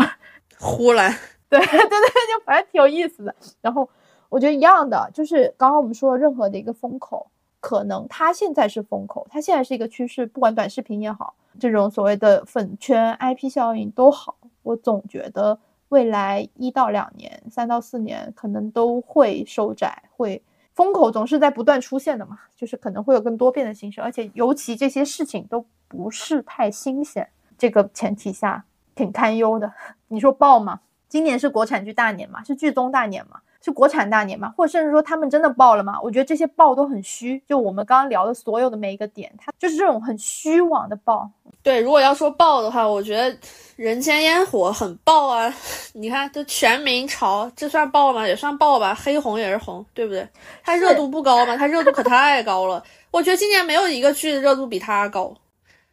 忽然，对对对，就反正挺有意思的。然后我觉得一样的，就是刚刚我们说任何的一个风口，可能它现在是风口，它现在是一个趋势，不管短视频也好，这种所谓的粉圈 IP 效应都好，我总觉得未来一到两年、三到四年可能都会收窄，会。风口总是在不断出现的嘛，就是可能会有更多变的形式，而且尤其这些事情都不是太新鲜，这个前提下挺堪忧的。你说爆吗？今年是国产剧大年嘛，是剧综大年嘛？是国产大年嘛？或者甚至说他们真的爆了吗？我觉得这些爆都很虚。就我们刚刚聊的所有的每一个点，它就是这种很虚妄的爆。对，如果要说爆的话，我觉得《人间烟火》很爆啊！你看，这全民潮，这算爆吗？也算爆吧。黑红也是红，对不对？它热度不高嘛？它热度可太高了。我觉得今年没有一个剧的热度比它高。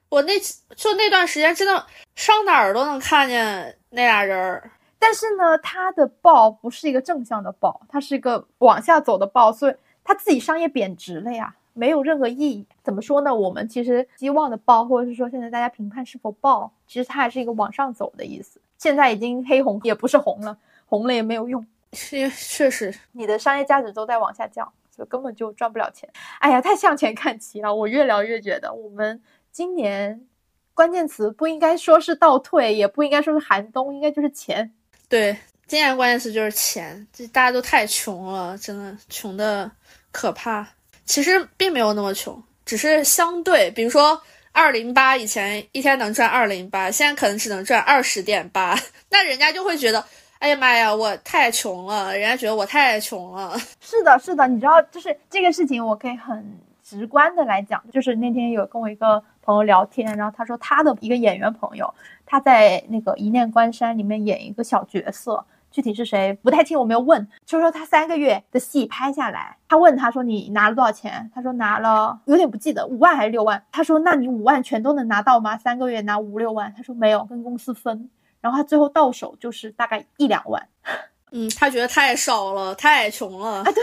我那就那段时间真的上哪儿都能看见那俩人儿。但是呢，它的爆不是一个正向的爆，它是一个往下走的爆，所以它自己商业贬值了呀，没有任何意义。怎么说呢？我们其实希望的爆，或者是说现在大家评判是否爆，其实它还是一个往上走的意思。现在已经黑红也不是红了，红了也没有用，是确实，你的商业价值都在往下降，所以根本就赚不了钱。哎呀，太向前看齐了，我越聊越觉得我们今年关键词不应该说是倒退，也不应该说是寒冬，应该就是钱。对，今年关键词就是钱，这大家都太穷了，真的穷的可怕。其实并没有那么穷，只是相对，比如说二零八以前一天能赚二零八，现在可能只能赚二十点八，那人家就会觉得，哎呀妈呀，我太穷了，人家觉得我太穷了。是的，是的，你知道，就是这个事情，我可以很直观的来讲，就是那天有跟我一个朋友聊天，然后他说他的一个演员朋友。他在那个《一念关山》里面演一个小角色，具体是谁不太清，我没有问。就说他三个月的戏拍下来，他问他说：“你拿了多少钱？”他说：“拿了，有点不记得，五万还是六万。”他说：“那你五万全都能拿到吗？三个月拿五六万？”他说：“没有，跟公司分。”然后他最后到手就是大概一两万。嗯，他觉得太少了，太穷了。啊，对。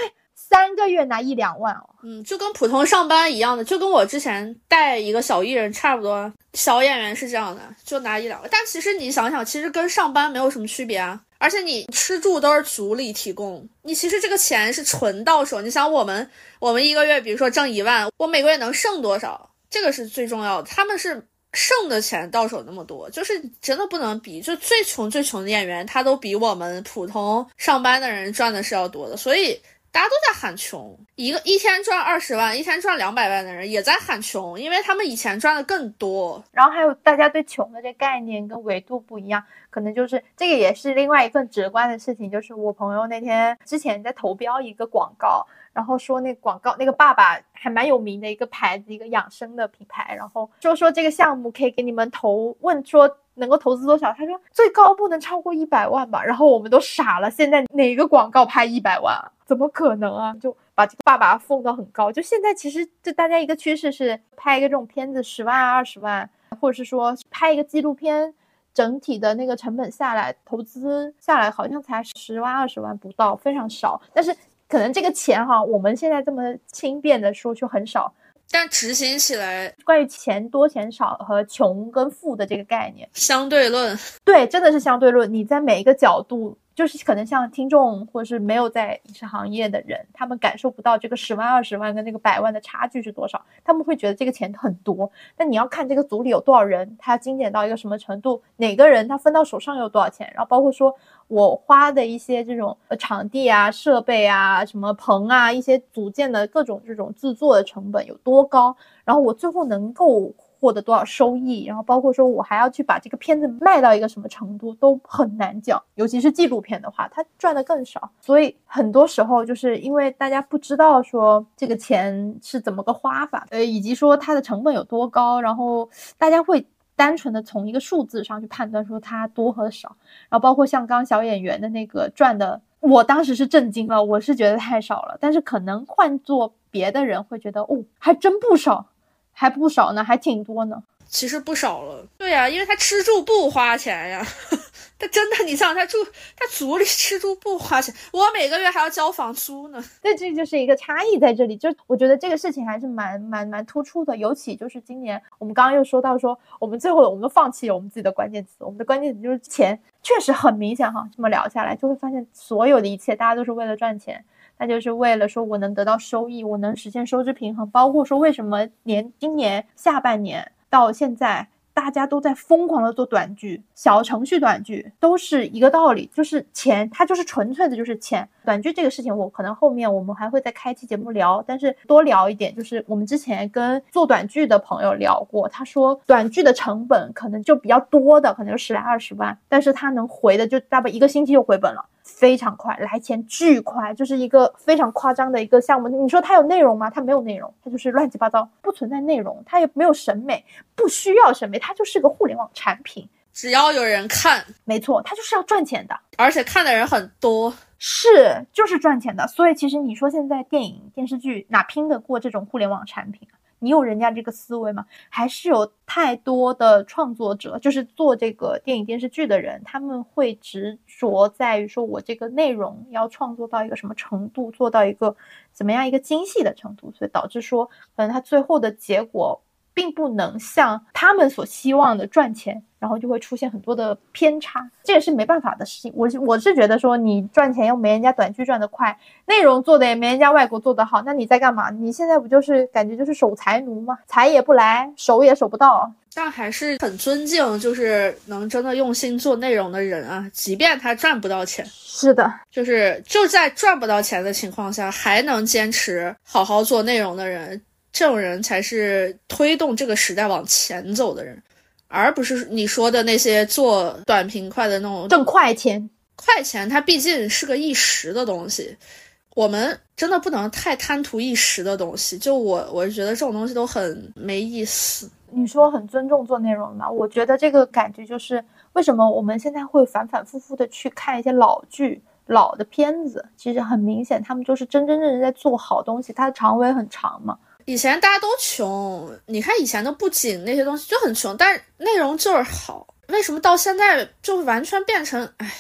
三个月拿一两万哦，嗯，就跟普通上班一样的，就跟我之前带一个小艺人差不多。小演员是这样的，就拿一两万。但其实你想想，其实跟上班没有什么区别啊。而且你吃住都是组里提供，你其实这个钱是纯到手。你想我们，我们一个月，比如说挣一万，我每个月能剩多少？这个是最重要的。他们是剩的钱到手那么多，就是真的不能比。就最穷最穷的演员，他都比我们普通上班的人赚的是要多的，所以。大家都在喊穷，一个一天赚二十万、一天赚两百万的人也在喊穷，因为他们以前赚的更多。然后还有大家对穷的这概念跟维度不一样，可能就是这个也是另外一份直观的事情，就是我朋友那天之前在投标一个广告，然后说那广告那个爸爸还蛮有名的一个牌子，一个养生的品牌，然后说说这个项目可以给你们投，问说。能够投资多少？他说最高不能超过一百万吧。然后我们都傻了，现在哪个广告拍一百万？怎么可能啊？就把这个爸爸奉到很高。就现在其实就大家一个趋势是拍一个这种片子十万二十万，或者是说拍一个纪录片，整体的那个成本下来，投资下来好像才十万二十万不到，非常少。但是可能这个钱哈，我们现在这么轻便的说就很少。但执行起来，关于钱多钱少和穷跟富的这个概念，相对论，对，真的是相对论。你在每一个角度。就是可能像听众或者是没有在影视行业的人，他们感受不到这个十万二十万跟那个百万的差距是多少，他们会觉得这个钱很多。但你要看这个组里有多少人，他精简到一个什么程度，哪个人他分到手上有多少钱，然后包括说我花的一些这种呃场地啊、设备啊、什么棚啊、一些组件的各种这种制作的成本有多高，然后我最后能够。获得多少收益，然后包括说我还要去把这个片子卖到一个什么程度，都很难讲。尤其是纪录片的话，它赚的更少。所以很多时候就是因为大家不知道说这个钱是怎么个花法，呃，以及说它的成本有多高，然后大家会单纯的从一个数字上去判断说它多和少。然后包括像刚小演员的那个赚的，我当时是震惊了，我是觉得太少了。但是可能换做别的人会觉得，哦，还真不少。还不少呢，还挺多呢。其实不少了。对呀，因为他吃住不花钱呀。他真的，你想他住他组里吃住不花钱，我每个月还要交房租呢。对，这就是一个差异在这里。就我觉得这个事情还是蛮蛮蛮突出的，尤其就是今年我们刚刚又说到说，我们最后我们都放弃了我们自己的关键词，我们的关键词就是钱，确实很明显哈。这么聊下来，就会发现所有的一切，大家都是为了赚钱，那就是为了说我能得到收益，我能实现收支平衡。包括说为什么年今年下半年到现在。大家都在疯狂的做短剧，小程序短剧都是一个道理，就是钱，它就是纯粹的就是钱。短剧这个事情，我可能后面我们还会再开期节目聊，但是多聊一点，就是我们之前跟做短剧的朋友聊过，他说短剧的成本可能就比较多的，可能就十来二十万，但是他能回的就大不一个星期就回本了。非常快，来钱巨快，就是一个非常夸张的一个项目。你说它有内容吗？它没有内容，它就是乱七八糟，不存在内容，它也没有审美，不需要审美，它就是个互联网产品。只要有人看，没错，它就是要赚钱的，而且看的人很多，是就是赚钱的。所以其实你说现在电影电视剧哪拼得过这种互联网产品？你有人家这个思维吗？还是有太多的创作者，就是做这个电影电视剧的人，他们会执着在于说，我这个内容要创作到一个什么程度，做到一个怎么样一个精细的程度，所以导致说，可能他最后的结果。并不能像他们所希望的赚钱，然后就会出现很多的偏差，这也是没办法的事情。我我是觉得说，你赚钱又没人家短剧赚得快，内容做的也没人家外国做得好，那你在干嘛？你现在不就是感觉就是守财奴吗？财也不来，守也守不到。但还是很尊敬，就是能真的用心做内容的人啊，即便他赚不到钱。是的，就是就在赚不到钱的情况下，还能坚持好好做内容的人。这种人才是推动这个时代往前走的人，而不是你说的那些做短平快的那种挣快钱。快钱它毕竟是个一时的东西，我们真的不能太贪图一时的东西。就我，我是觉得这种东西都很没意思。你说很尊重做内容的，我觉得这个感觉就是为什么我们现在会反反复复的去看一些老剧、老的片子，其实很明显，他们就是真真正正在做好东西，它的长尾很长嘛。以前大家都穷，你看以前的布景那些东西就很穷，但是内容就是好。为什么到现在就完全变成？哎，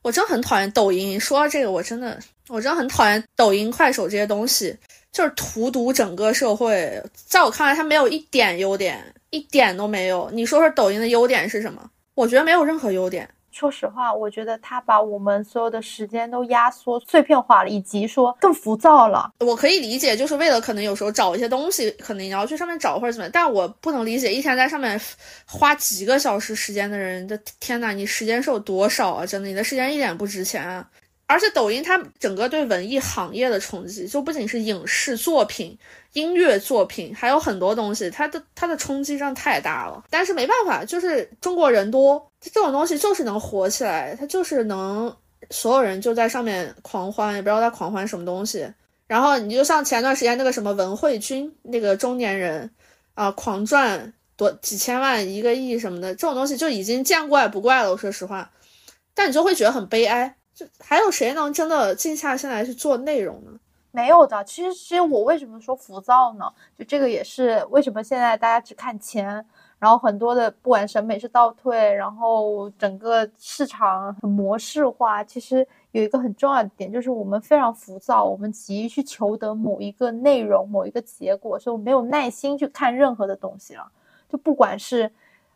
我真很讨厌抖音。说到这个，我真的，我真的很讨厌抖音、快手这些东西，就是荼毒整个社会。在我看来，它没有一点优点，一点都没有。你说说抖音的优点是什么？我觉得没有任何优点。说实话，我觉得他把我们所有的时间都压缩碎片化了，以及说更浮躁了。我可以理解，就是为了可能有时候找一些东西，可能你要去上面找或者怎么。但我不能理解，一天在上面花几个小时时间的人的天呐，你时间是有多少啊？真的，你的时间一点不值钱啊！而且抖音它整个对文艺行业的冲击，就不仅是影视作品、音乐作品，还有很多东西，它的它的冲击真的太大了。但是没办法，就是中国人多，这种东西就是能火起来，它就是能所有人就在上面狂欢，也不知道在狂欢什么东西。然后你就像前段时间那个什么文慧君那个中年人啊，狂赚多几千万、一个亿什么的，这种东西就已经见怪不怪了。我说实话，但你就会觉得很悲哀。就还有谁能真的静下心来去做内容呢？没有的。其实，其实我为什么说浮躁呢？就这个也是为什么现在大家只看钱，然后很多的不管审美是倒退，然后整个市场很模式化。其实有一个很重要的点，就是我们非常浮躁，我们急于去求得某一个内容、某一个结果，所以我没有耐心去看任何的东西了。就不管是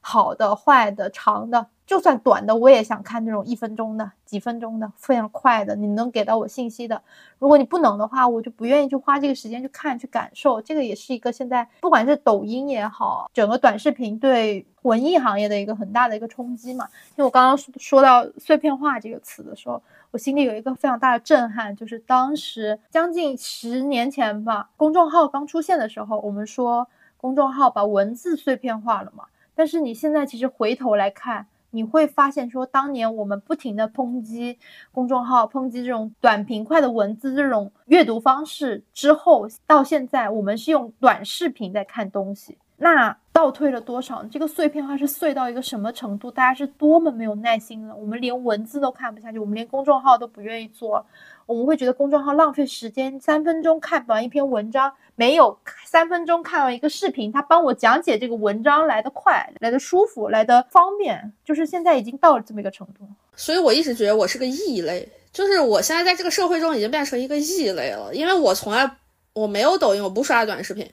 好的、坏的、长的。就算短的，我也想看那种一分钟的、几分钟的，非常快的，你能给到我信息的。如果你不能的话，我就不愿意去花这个时间去看、去感受。这个也是一个现在不管是抖音也好，整个短视频对文艺行业的一个很大的一个冲击嘛。因为我刚刚说到碎片化这个词的时候，我心里有一个非常大的震撼，就是当时将近十年前吧，公众号刚出现的时候，我们说公众号把文字碎片化了嘛。但是你现在其实回头来看。你会发现，说当年我们不停的抨击公众号，抨击这种短平快的文字这种阅读方式之后，到现在我们是用短视频在看东西，那倒退了多少？这个碎片化是碎到一个什么程度？大家是多么没有耐心了？我们连文字都看不下去，我们连公众号都不愿意做，我们会觉得公众号浪费时间，三分钟看完一篇文章，没有三分钟看完一个视频，他帮我讲解这个文章来的快，来的舒服，来的方便，就是现在已经到了这么一个程度。所以我一直觉得我是个异类，就是我现在在这个社会中已经变成一个异类了，因为我从来我没有抖音，我不刷短视频。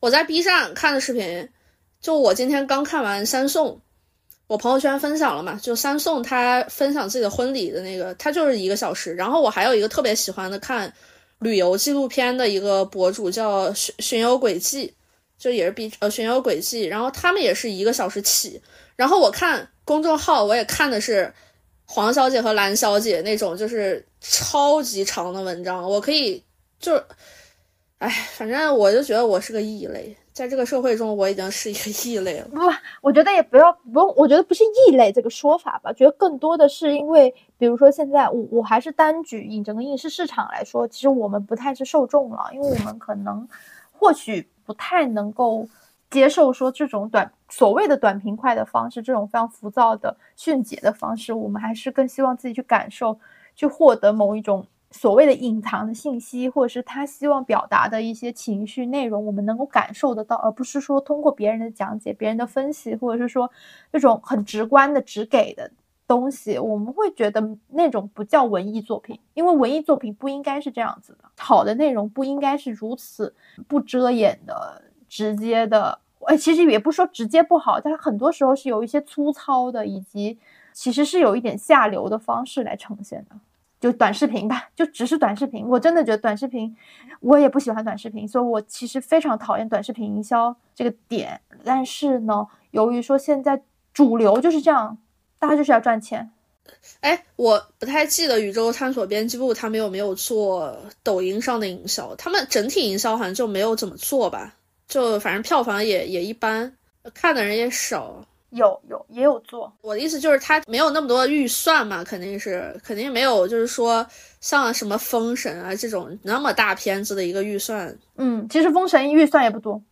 我在 B 站看的视频，就我今天刚看完三宋，我朋友圈分享了嘛，就三宋他分享自己的婚礼的那个，他就是一个小时。然后我还有一个特别喜欢的看旅游纪录片的一个博主叫巡巡游轨迹，就也是 B 呃巡游轨迹，然后他们也是一个小时起。然后我看公众号，我也看的是黄小姐和蓝小姐那种就是超级长的文章，我可以就。哎，反正我就觉得我是个异类，在这个社会中，我已经是一个异类了。不，我觉得也不要不用，我觉得不是异类这个说法吧，觉得更多的是因为，比如说现在我我还是单举影整个影视市场来说，其实我们不太是受众了，因为我们可能或许不太能够接受说这种短所谓的短平快的方式，这种非常浮躁的迅捷的方式，我们还是更希望自己去感受，去获得某一种。所谓的隐藏的信息，或者是他希望表达的一些情绪内容，我们能够感受得到，而不是说通过别人的讲解、别人的分析，或者是说那种很直观的只给的东西，我们会觉得那种不叫文艺作品，因为文艺作品不应该是这样子的，好的内容不应该是如此不遮掩的、直接的。哎，其实也不说直接不好，但是很多时候是有一些粗糙的，以及其实是有一点下流的方式来呈现的。就短视频吧，就只是短视频。我真的觉得短视频，我也不喜欢短视频，所以我其实非常讨厌短视频营销这个点。但是呢，由于说现在主流就是这样，大家就是要赚钱。哎，我不太记得宇宙探索编辑部他们有没有做抖音上的营销，他们整体营销好像就没有怎么做吧，就反正票房也也一般，看的人也少。有有也有做，我的意思就是他没有那么多预算嘛，肯定是肯定没有，就是说像什么封神啊这种那么大片子的一个预算。嗯，其实封神预算也不多，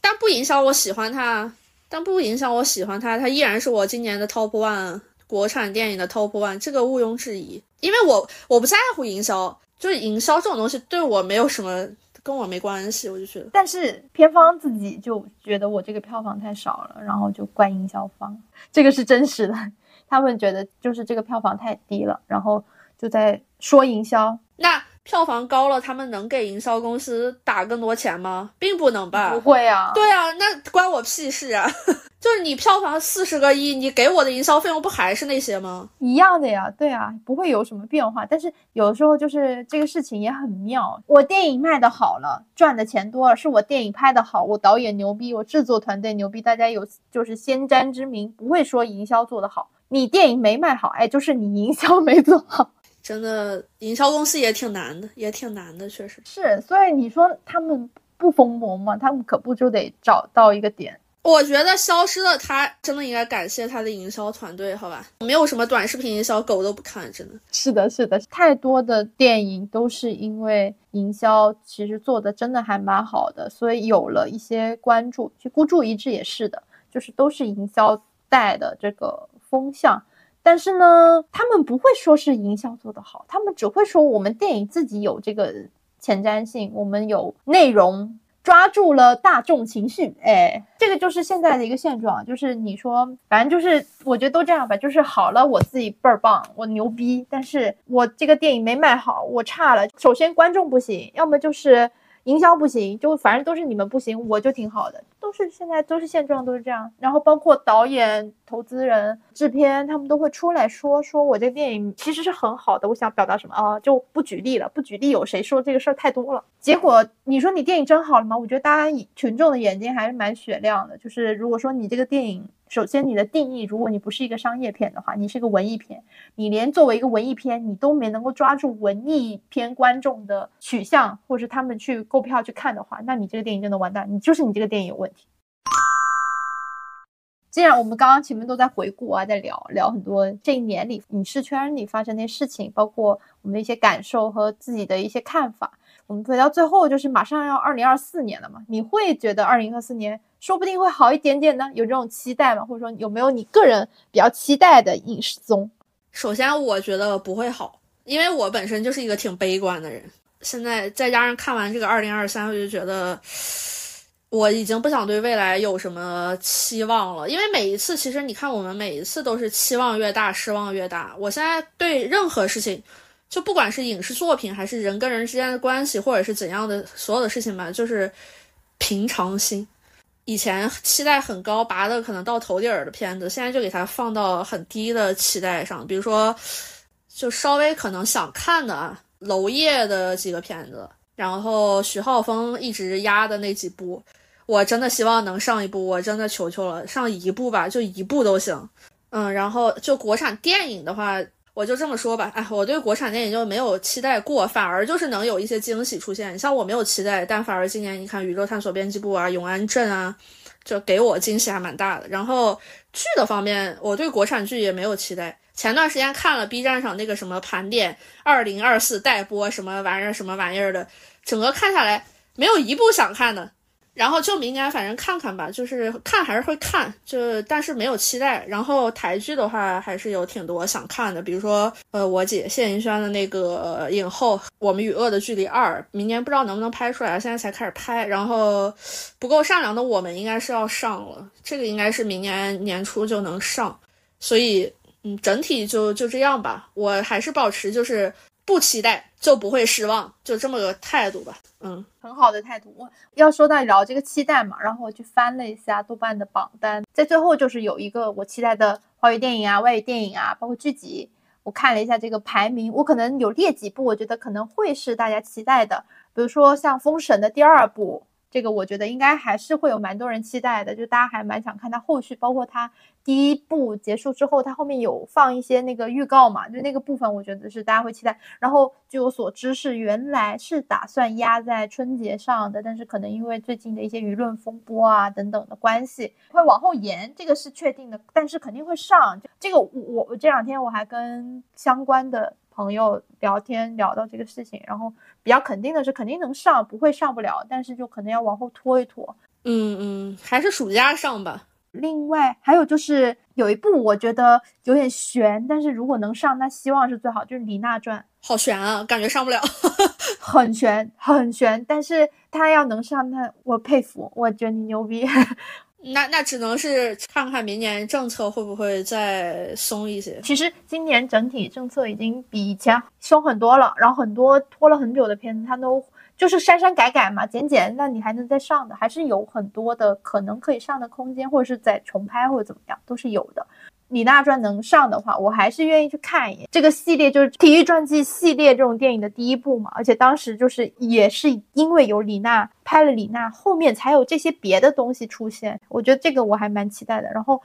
但不影响我喜欢他，但不影响我喜欢他，他依然是我今年的 top one 国产电影的 top one，这个毋庸置疑。因为我我不在乎营销，就是营销这种东西对我没有什么。跟我没关系，我就觉得。但是片方自己就觉得我这个票房太少了，然后就怪营销方，这个是真实的。他们觉得就是这个票房太低了，然后就在说营销。那票房高了，他们能给营销公司打更多钱吗？并不能吧？不会啊。对啊，那关我屁事啊！就是你票房四十个亿，你给我的营销费用不还是那些吗？一样的呀，对啊，不会有什么变化。但是有的时候就是这个事情也很妙。我电影卖的好了，赚的钱多了，是我电影拍的好，我导演牛逼，我制作团队牛逼，大家有就是先瞻之明，不会说营销做得好。你电影没卖好，哎，就是你营销没做好。真的，营销公司也挺难的，也挺难的，确实是。所以你说他们不疯魔吗？他们可不就得找到一个点。我觉得消失的，他真的应该感谢他的营销团队，好吧？没有什么短视频营销，狗都不看，真的是的，是的，太多的电影都是因为营销其实做的真的还蛮好的，所以有了一些关注。其实孤注一掷也是的，就是都是营销带的这个风向。但是呢，他们不会说是营销做得好，他们只会说我们电影自己有这个前瞻性，我们有内容。抓住了大众情绪，哎，这个就是现在的一个现状，就是你说，反正就是我觉得都这样吧，就是好了，我自己倍儿棒，我牛逼，但是我这个电影没卖好，我差了。首先观众不行，要么就是。营销不行，就反正都是你们不行，我就挺好的，都是现在都是现状，都是这样。然后包括导演、投资人、制片，他们都会出来说，说我这电影其实是很好的，我想表达什么啊？就不举例了，不举例，有谁说这个事儿太多了？结果你说你电影真好了吗？我觉得大家群众的眼睛还是蛮雪亮的，就是如果说你这个电影。首先，你的定义，如果你不是一个商业片的话，你是个文艺片，你连作为一个文艺片，你都没能够抓住文艺片观众的取向，或者他们去购票去看的话，那你这个电影真的完蛋，你就是你这个电影有问题。既然我们刚刚前面都在回顾啊，在聊聊很多这一年里影视圈里发生的事情，包括我们的一些感受和自己的一些看法。我们回到最后，就是马上要二零二四年了嘛，你会觉得二零二四年说不定会好一点点呢？有这种期待吗？或者说有没有你个人比较期待的影视综？首先，我觉得不会好，因为我本身就是一个挺悲观的人。现在再加上看完这个二零二三，我就觉得我已经不想对未来有什么期望了。因为每一次，其实你看，我们每一次都是期望越大，失望越大。我现在对任何事情。就不管是影视作品，还是人跟人之间的关系，或者是怎样的所有的事情吧，就是平常心。以前期待很高，拔的可能到头顶儿的片子，现在就给它放到很低的期待上。比如说，就稍微可能想看的娄烨的几个片子，然后徐浩峰一直压的那几部，我真的希望能上一部，我真的求求了，上一部吧，就一部都行。嗯，然后就国产电影的话。我就这么说吧，哎，我对国产电影就没有期待过，反而就是能有一些惊喜出现。你像我没有期待，但反而今年你看《宇宙探索编辑部》啊，《永安镇》啊，就给我惊喜还蛮大的。然后剧的方面，我对国产剧也没有期待。前段时间看了 B 站上那个什么盘点二零二四待播什么玩意儿什么玩意儿的，整个看下来没有一部想看的。然后就明年反正看看吧，就是看还是会看，就但是没有期待。然后台剧的话还是有挺多想看的，比如说呃我姐谢盈萱的那个影后《我们与恶的距离二》，明年不知道能不能拍出来，现在才开始拍。然后不够善良的我们应该是要上了，这个应该是明年年初就能上。所以嗯，整体就就这样吧，我还是保持就是。不期待就不会失望，就这么个态度吧。嗯，很好的态度。我要说到聊这个期待嘛，然后我去翻了一下豆瓣的榜单，在最后就是有一个我期待的华语电影啊、外语电影啊，包括剧集，我看了一下这个排名，我可能有列几部，我觉得可能会是大家期待的，比如说像《封神》的第二部。这个我觉得应该还是会有蛮多人期待的，就大家还蛮想看它后续，包括它第一部结束之后，它后面有放一些那个预告嘛，就那个部分我觉得是大家会期待。然后据我所知是原来是打算压在春节上的，但是可能因为最近的一些舆论风波啊等等的关系，会往后延，这个是确定的，但是肯定会上。这个我我这两天我还跟相关的。朋友聊天聊到这个事情，然后比较肯定的是肯定能上，不会上不了，但是就可能要往后拖一拖。嗯嗯，还是暑假上吧。另外还有就是有一部我觉得有点悬，但是如果能上，那希望是最好，就是《李娜传》。好悬啊，感觉上不了。很悬，很悬，但是他要能上，那我佩服，我觉得你牛逼。那那只能是看看明年政策会不会再松一些。其实今年整体政策已经比以前松很多了，然后很多拖了很久的片子，它都就是删删改改嘛，剪剪，那你还能再上的，还是有很多的可能可以上的空间，或者是再重拍或者怎么样，都是有的。李娜传能上的话，我还是愿意去看一眼。这个系列就是体育传记系列这种电影的第一部嘛，而且当时就是也是因为有李娜拍了李娜，后面才有这些别的东西出现。我觉得这个我还蛮期待的。然后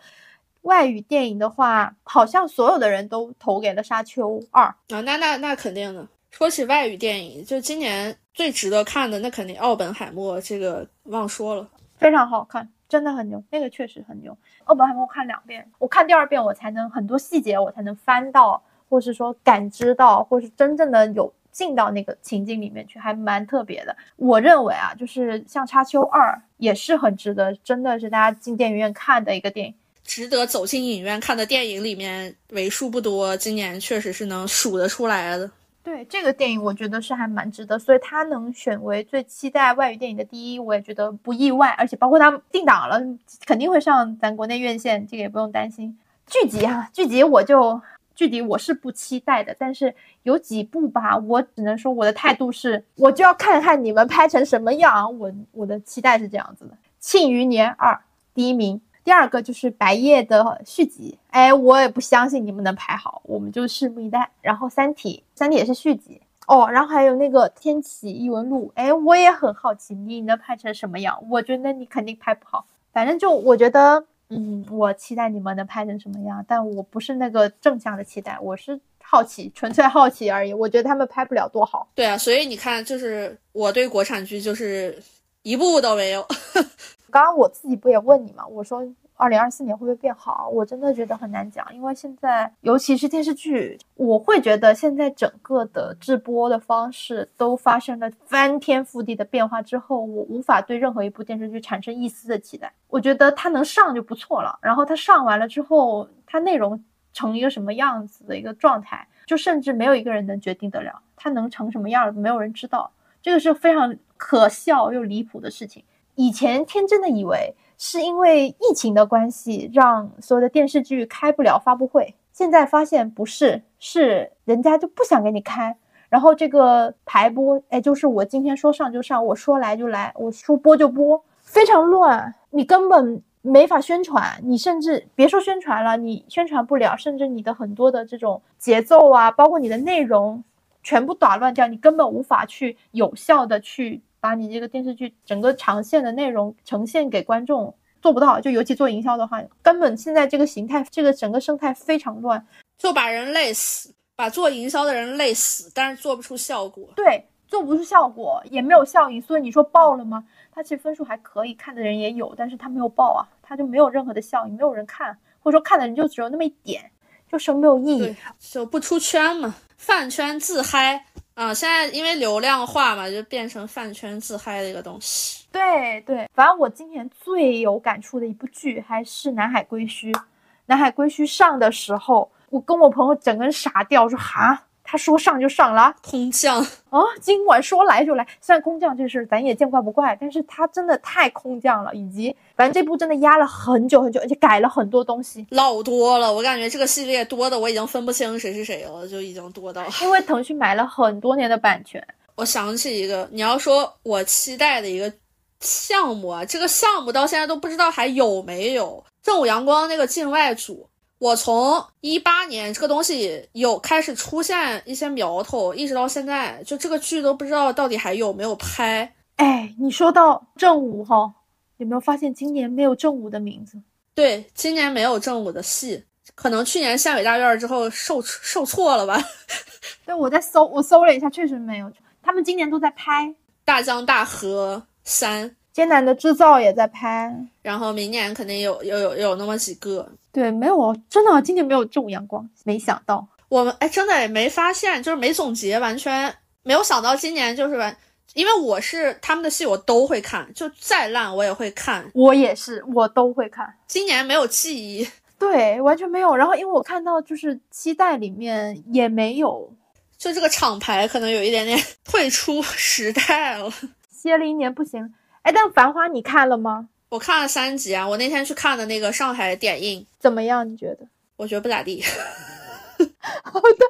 外语电影的话，好像所有的人都投给了《沙丘二》啊，那那那肯定的。说起外语电影，就今年最值得看的，那肯定《奥本海默》，这个忘说了，非常好看。真的很牛，那个确实很牛。奥本海默看两遍，我看第二遍我才能很多细节我才能翻到，或是说感知到，或是真正的有进到那个情境里面去，还蛮特别的。我认为啊，就是像《插秋二》也是很值得，真的是大家进电影院看的一个电影，值得走进影院看的电影里面为数不多，今年确实是能数得出来的。对这个电影，我觉得是还蛮值得，所以它能选为最期待外语电影的第一，我也觉得不意外。而且包括它定档了，肯定会上咱国内院线，这个也不用担心。剧集啊，剧集我就剧集我是不期待的，但是有几部吧，我只能说我的态度是，我就要看看你们拍成什么样。我我的期待是这样子的，《庆余年二》第一名。第二个就是白夜的续集，哎，我也不相信你们能拍好，我们就拭目以待。然后三体，三体也是续集哦，然后还有那个天启异闻录，哎，我也很好奇你能拍成什么样。我觉得你肯定拍不好，反正就我觉得，嗯，我期待你们能拍成什么样，但我不是那个正向的期待，我是好奇，纯粹好奇而已。我觉得他们拍不了多好。对啊，所以你看，就是我对国产剧就是一部都没有。刚刚我自己不也问你吗？我说，二零二四年会不会变好，我真的觉得很难讲。因为现在，尤其是电视剧，我会觉得现在整个的直播的方式都发生了翻天覆地的变化之后，我无法对任何一部电视剧产生一丝的期待。我觉得它能上就不错了，然后它上完了之后，它内容成一个什么样子的一个状态，就甚至没有一个人能决定得了，它能成什么样，没有人知道。这个是非常可笑又离谱的事情。以前天真的以为是因为疫情的关系，让所有的电视剧开不了发布会。现在发现不是，是人家就不想给你开。然后这个排播，哎，就是我今天说上就上，我说来就来，我说播就播，非常乱，你根本没法宣传，你甚至别说宣传了，你宣传不了，甚至你的很多的这种节奏啊，包括你的内容，全部打乱掉，你根本无法去有效的去。把你这个电视剧整个长线的内容呈现给观众做不到，就尤其做营销的话，根本现在这个形态，这个整个生态非常乱，就把人累死，把做营销的人累死，但是做不出效果。对，做不出效果，也没有效益，所以你说爆了吗？它其实分数还可以，看的人也有，但是它没有爆啊，它就没有任何的效益，没有人看，或者说看的人就只有那么一点，就是没有意义，就不出圈嘛，饭圈自嗨。啊，现在因为流量化嘛，就变成饭圈自嗨的一个东西。对对，反正我今年最有感触的一部剧还是《南海归墟》。《南海归墟》上的时候，我跟我朋友整个人傻掉，说哈。他说上就上了，空降啊！今晚说来就来。虽然空降这事儿咱也见怪不怪，但是他真的太空降了，以及反正这部真的压了很久很久，而且改了很多东西，老多了。我感觉这个系列多的我已经分不清谁是谁了，就已经多到。因为腾讯买了很多年的版权。我想起一个，你要说我期待的一个项目啊，这个项目到现在都不知道还有没有正午阳光那个境外组。我从一八年这个东西有开始出现一些苗头，一直到现在，就这个剧都不知道到底还有没有拍。哎，你说到正午哈，有没有发现今年没有正午的名字？对，今年没有正午的戏，可能去年县委大院之后受受挫了吧？对，我在搜，我搜了一下，确实没有。他们今年都在拍《大江大河三》，艰难的制造也在拍，然后明年肯定有有有有那么几个。对，没有，真的今年没有这种阳光，没想到我们哎，真的也没发现，就是没总结，完全没有想到今年就是完，因为我是他们的戏我都会看，就再烂我也会看，我也是，我都会看。今年没有记忆，对，完全没有。然后因为我看到就是期待里面也没有，就这个厂牌可能有一点点 退出时代了，歇了一年不行。哎，但《繁花》你看了吗？我看了三集啊，我那天去看的那个上海点映怎么样？你觉得？我觉得不咋地。好的，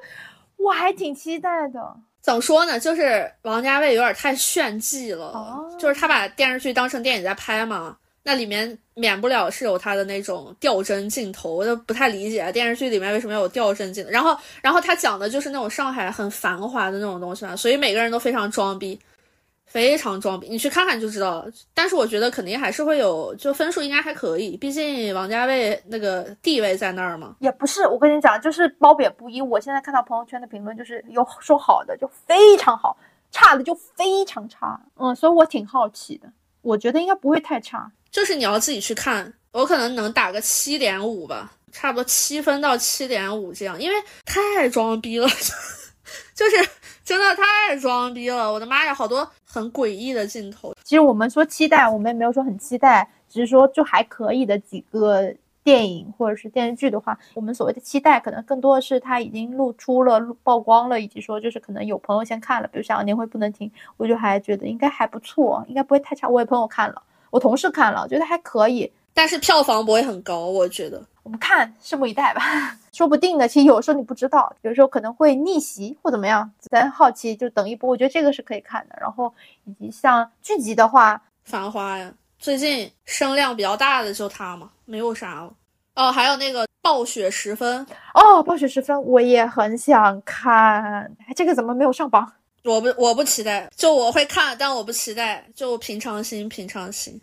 我还挺期待的。怎么说呢？就是王家卫有点太炫技了，哦就是他把电视剧当成电影在拍嘛，那里面免不了是有他的那种吊帧镜头，我就不太理解电视剧里面为什么有吊帧镜头。然后，然后他讲的就是那种上海很繁华的那种东西嘛，所以每个人都非常装逼。非常装逼，你去看看就知道了。但是我觉得肯定还是会有，就分数应该还可以，毕竟王家卫那个地位在那儿嘛。也不是，我跟你讲，就是褒贬不一。我现在看到朋友圈的评论，就是有说好的就非常好，差的就非常差。嗯，所以我挺好奇的，我觉得应该不会太差。就是你要自己去看，我可能能打个七点五吧，差不多七分到七点五这样，因为太装逼了，就是。真的太装逼了！我的妈呀，好多很诡异的镜头。其实我们说期待，我们也没有说很期待，只是说就还可以的几个电影或者是电视剧的话，我们所谓的期待，可能更多的是它已经露出了、曝光了，以及说就是可能有朋友先看了，比如像《年会不能停》，我就还觉得应该还不错，应该不会太差。我有朋友看了，我同事看了，觉得还可以。但是票房不会很高，我觉得。我们看，拭目以待吧。说不定的，其实有时候你不知道，有时候可能会逆袭或怎么样。咱好奇就等一波，我觉得这个是可以看的。然后以及像剧集的话，《繁花》呀，最近声量比较大的就它嘛，没有啥了。哦，还有那个《暴雪时分》哦，《暴雪时分》我也很想看，这个怎么没有上榜？我不，我不期待，就我会看，但我不期待，就平常心，平常心。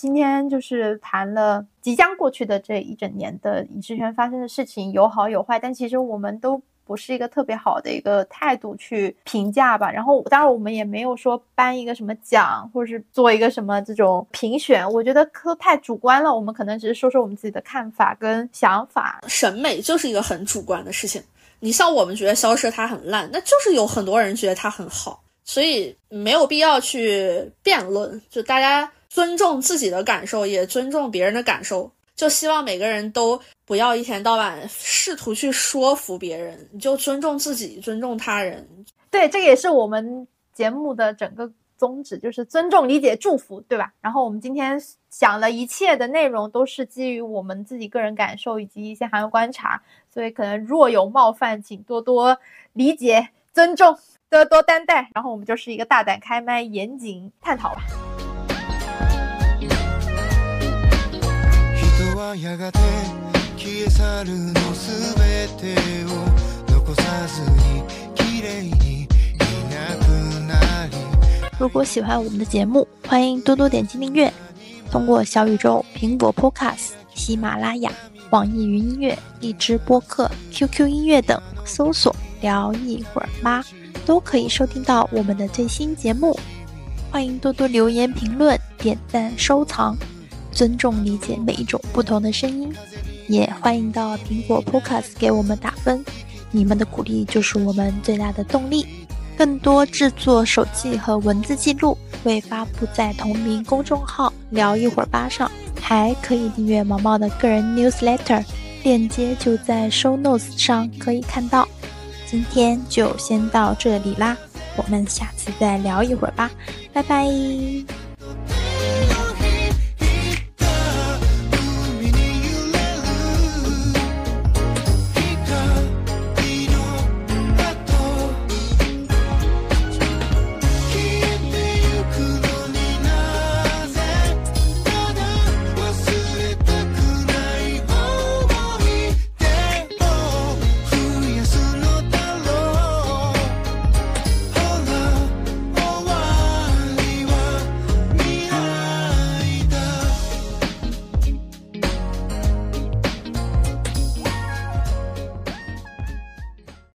今天就是谈了即将过去的这一整年的影视圈发生的事情，有好有坏，但其实我们都不是一个特别好的一个态度去评价吧。然后当然我们也没有说颁一个什么奖，或者是做一个什么这种评选，我觉得都太主观了。我们可能只是说说我们自己的看法跟想法。审美就是一个很主观的事情。你像我们觉得消失它很烂，那就是有很多人觉得它很好，所以没有必要去辩论。就大家尊重自己的感受，也尊重别人的感受。就希望每个人都不要一天到晚试图去说服别人，你就尊重自己，尊重他人。对，这个也是我们节目的整个宗旨，就是尊重、理解、祝福，对吧？然后我们今天讲了一切的内容，都是基于我们自己个人感受以及一些行业观察。所以可能若有冒犯，请多多理解、尊重，多多担待。然后我们就是一个大胆开麦、严谨探讨吧。如果喜欢我们的节目，欢迎多多点击订阅，通过小宇宙、苹果 Podcast、喜马拉雅。网易云音乐、荔枝播客、QQ 音乐等搜索“聊一会儿吧”，都可以收听到我们的最新节目。欢迎多多留言、评论、点赞、收藏，尊重理解每一种不同的声音。也欢迎到苹果 Podcast 给我们打分，你们的鼓励就是我们最大的动力。更多制作手记和文字记录会发布在同名公众号“聊一会儿吧”上。还可以订阅毛毛的个人 newsletter，链接就在 show notes 上可以看到。今天就先到这里啦，我们下次再聊一会儿吧，拜拜。